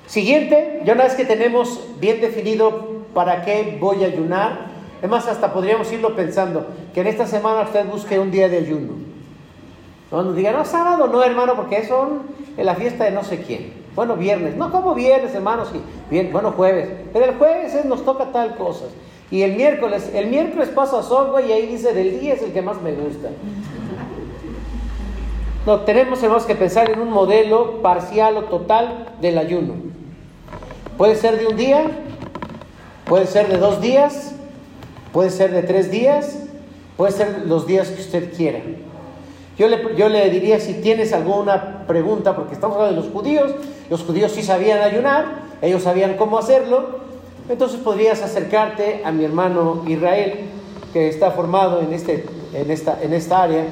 Siguiente, ya una vez que tenemos bien definido ¿Para qué voy a ayunar? Además, hasta podríamos irlo pensando, que en esta semana usted busque un día de ayuno. No nos diga, no, sábado no, hermano, porque son en la fiesta de no sé quién. Bueno, viernes. No, como viernes, hermanos. Sí. Bien, bueno, jueves. Pero el jueves nos toca tal cosa. Y el miércoles, el miércoles paso a software y ahí dice, del día es el que más me gusta. No, tenemos, hermanos, que pensar en un modelo parcial o total del ayuno. Puede ser de un día, Puede ser de dos días, puede ser de tres días, puede ser los días que usted quiera. Yo le, yo le diría si tienes alguna pregunta, porque estamos hablando de los judíos, los judíos sí sabían ayunar, ellos sabían cómo hacerlo, entonces podrías acercarte a mi hermano Israel, que está formado en, este, en, esta, en esta área,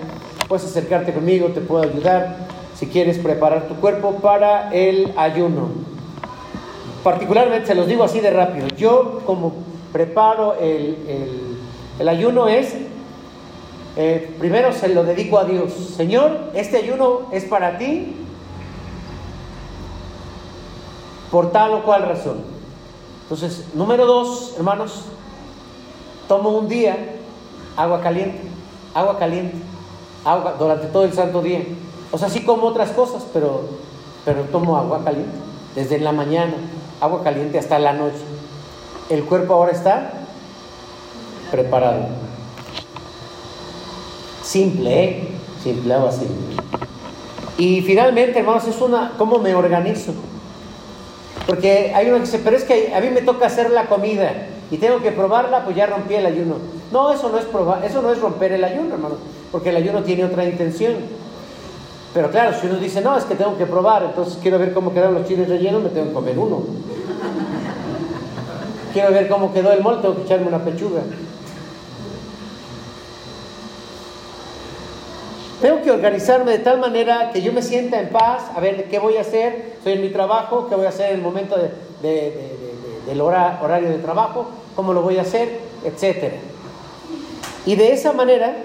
puedes acercarte conmigo, te puedo ayudar si quieres preparar tu cuerpo para el ayuno. Particularmente, se los digo así de rápido, yo como preparo el, ayuno es, eh, primero se lo dedico a Dios. Señor, este ayuno es para ti por tal o cual razón. Entonces, número dos, hermanos, tomo un día agua caliente, agua caliente, agua durante todo el santo día. O sea, sí como otras cosas, pero, pero tomo agua caliente desde la mañana agua caliente hasta la noche. El cuerpo ahora está preparado. Simple, ¿eh? Simple, agua simple. Y finalmente, hermanos, es una, ¿cómo me organizo? Porque hay uno que dice, pero es que a mí me toca hacer la comida y tengo que probarla, pues ya rompí el ayuno. No, eso no es probar, eso no es romper el ayuno, hermano, porque el ayuno tiene otra intención. Pero claro, si uno dice, no, es que tengo que probar, entonces quiero ver cómo quedan los chiles rellenos, me tengo que comer uno. Quiero ver cómo quedó el mol, tengo que echarme una pechuga. Tengo que organizarme de tal manera que yo me sienta en paz, a ver qué voy a hacer, estoy en mi trabajo, qué voy a hacer en el momento del horario de trabajo, cómo lo voy a hacer, etc. Y de esa manera,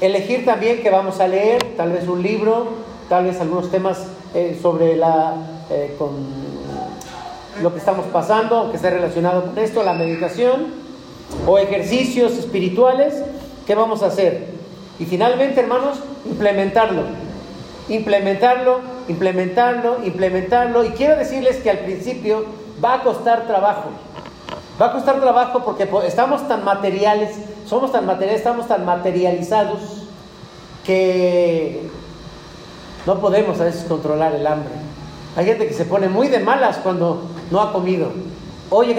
elegir también que vamos a leer, tal vez un libro, tal vez algunos temas eh, sobre la, eh, con lo que estamos pasando, que esté relacionado con esto, la meditación, o ejercicios espirituales, ¿qué vamos a hacer? Y finalmente, hermanos, implementarlo. Implementarlo, implementarlo, implementarlo. Y quiero decirles que al principio va a costar trabajo. Va a costar trabajo porque estamos tan materiales, somos tan materiales, estamos tan materializados que no podemos a veces controlar el hambre. Hay gente que se pone muy de malas cuando no ha comido. Oye,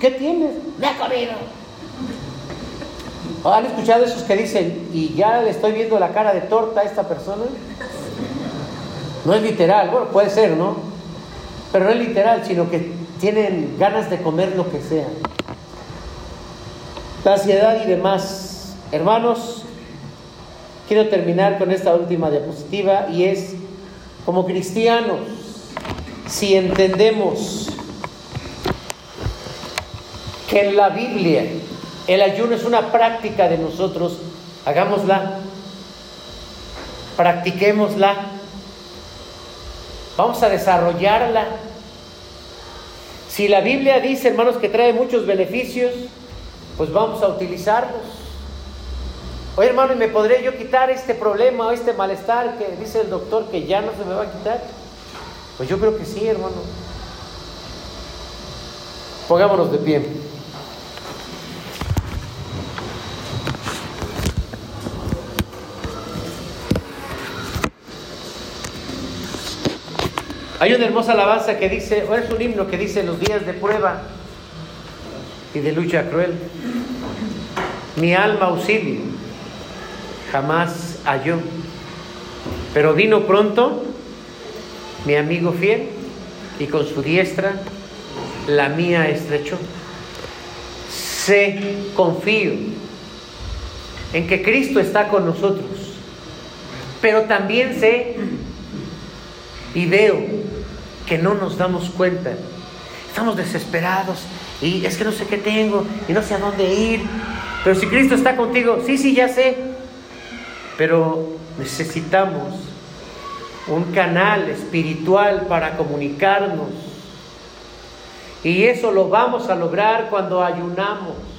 ¿qué tienes? Me ha comido. ¿Han escuchado esos que dicen, y ya le estoy viendo la cara de torta a esta persona? No es literal, bueno, puede ser, ¿no? Pero no es literal, sino que tienen ganas de comer lo que sea. La ansiedad y demás. Hermanos, quiero terminar con esta última diapositiva y es, como cristianos, si entendemos que en la Biblia el ayuno es una práctica de nosotros. Hagámosla. Practiquémosla. Vamos a desarrollarla. Si la Biblia dice, hermanos, que trae muchos beneficios, pues vamos a utilizarlos. Oye, hermano, ¿y me podré yo quitar este problema o este malestar que dice el doctor que ya no se me va a quitar? Pues yo creo que sí, hermano. Pongámonos de pie. Hay una hermosa alabanza que dice, o es un himno que dice los días de prueba y de lucha cruel. Mi alma auxilio jamás halló, pero vino pronto mi amigo fiel y con su diestra la mía estrechó. Sé, confío en que Cristo está con nosotros, pero también sé y veo que no nos damos cuenta. Estamos desesperados y es que no sé qué tengo y no sé a dónde ir. Pero si Cristo está contigo, sí, sí, ya sé. Pero necesitamos un canal espiritual para comunicarnos. Y eso lo vamos a lograr cuando ayunamos.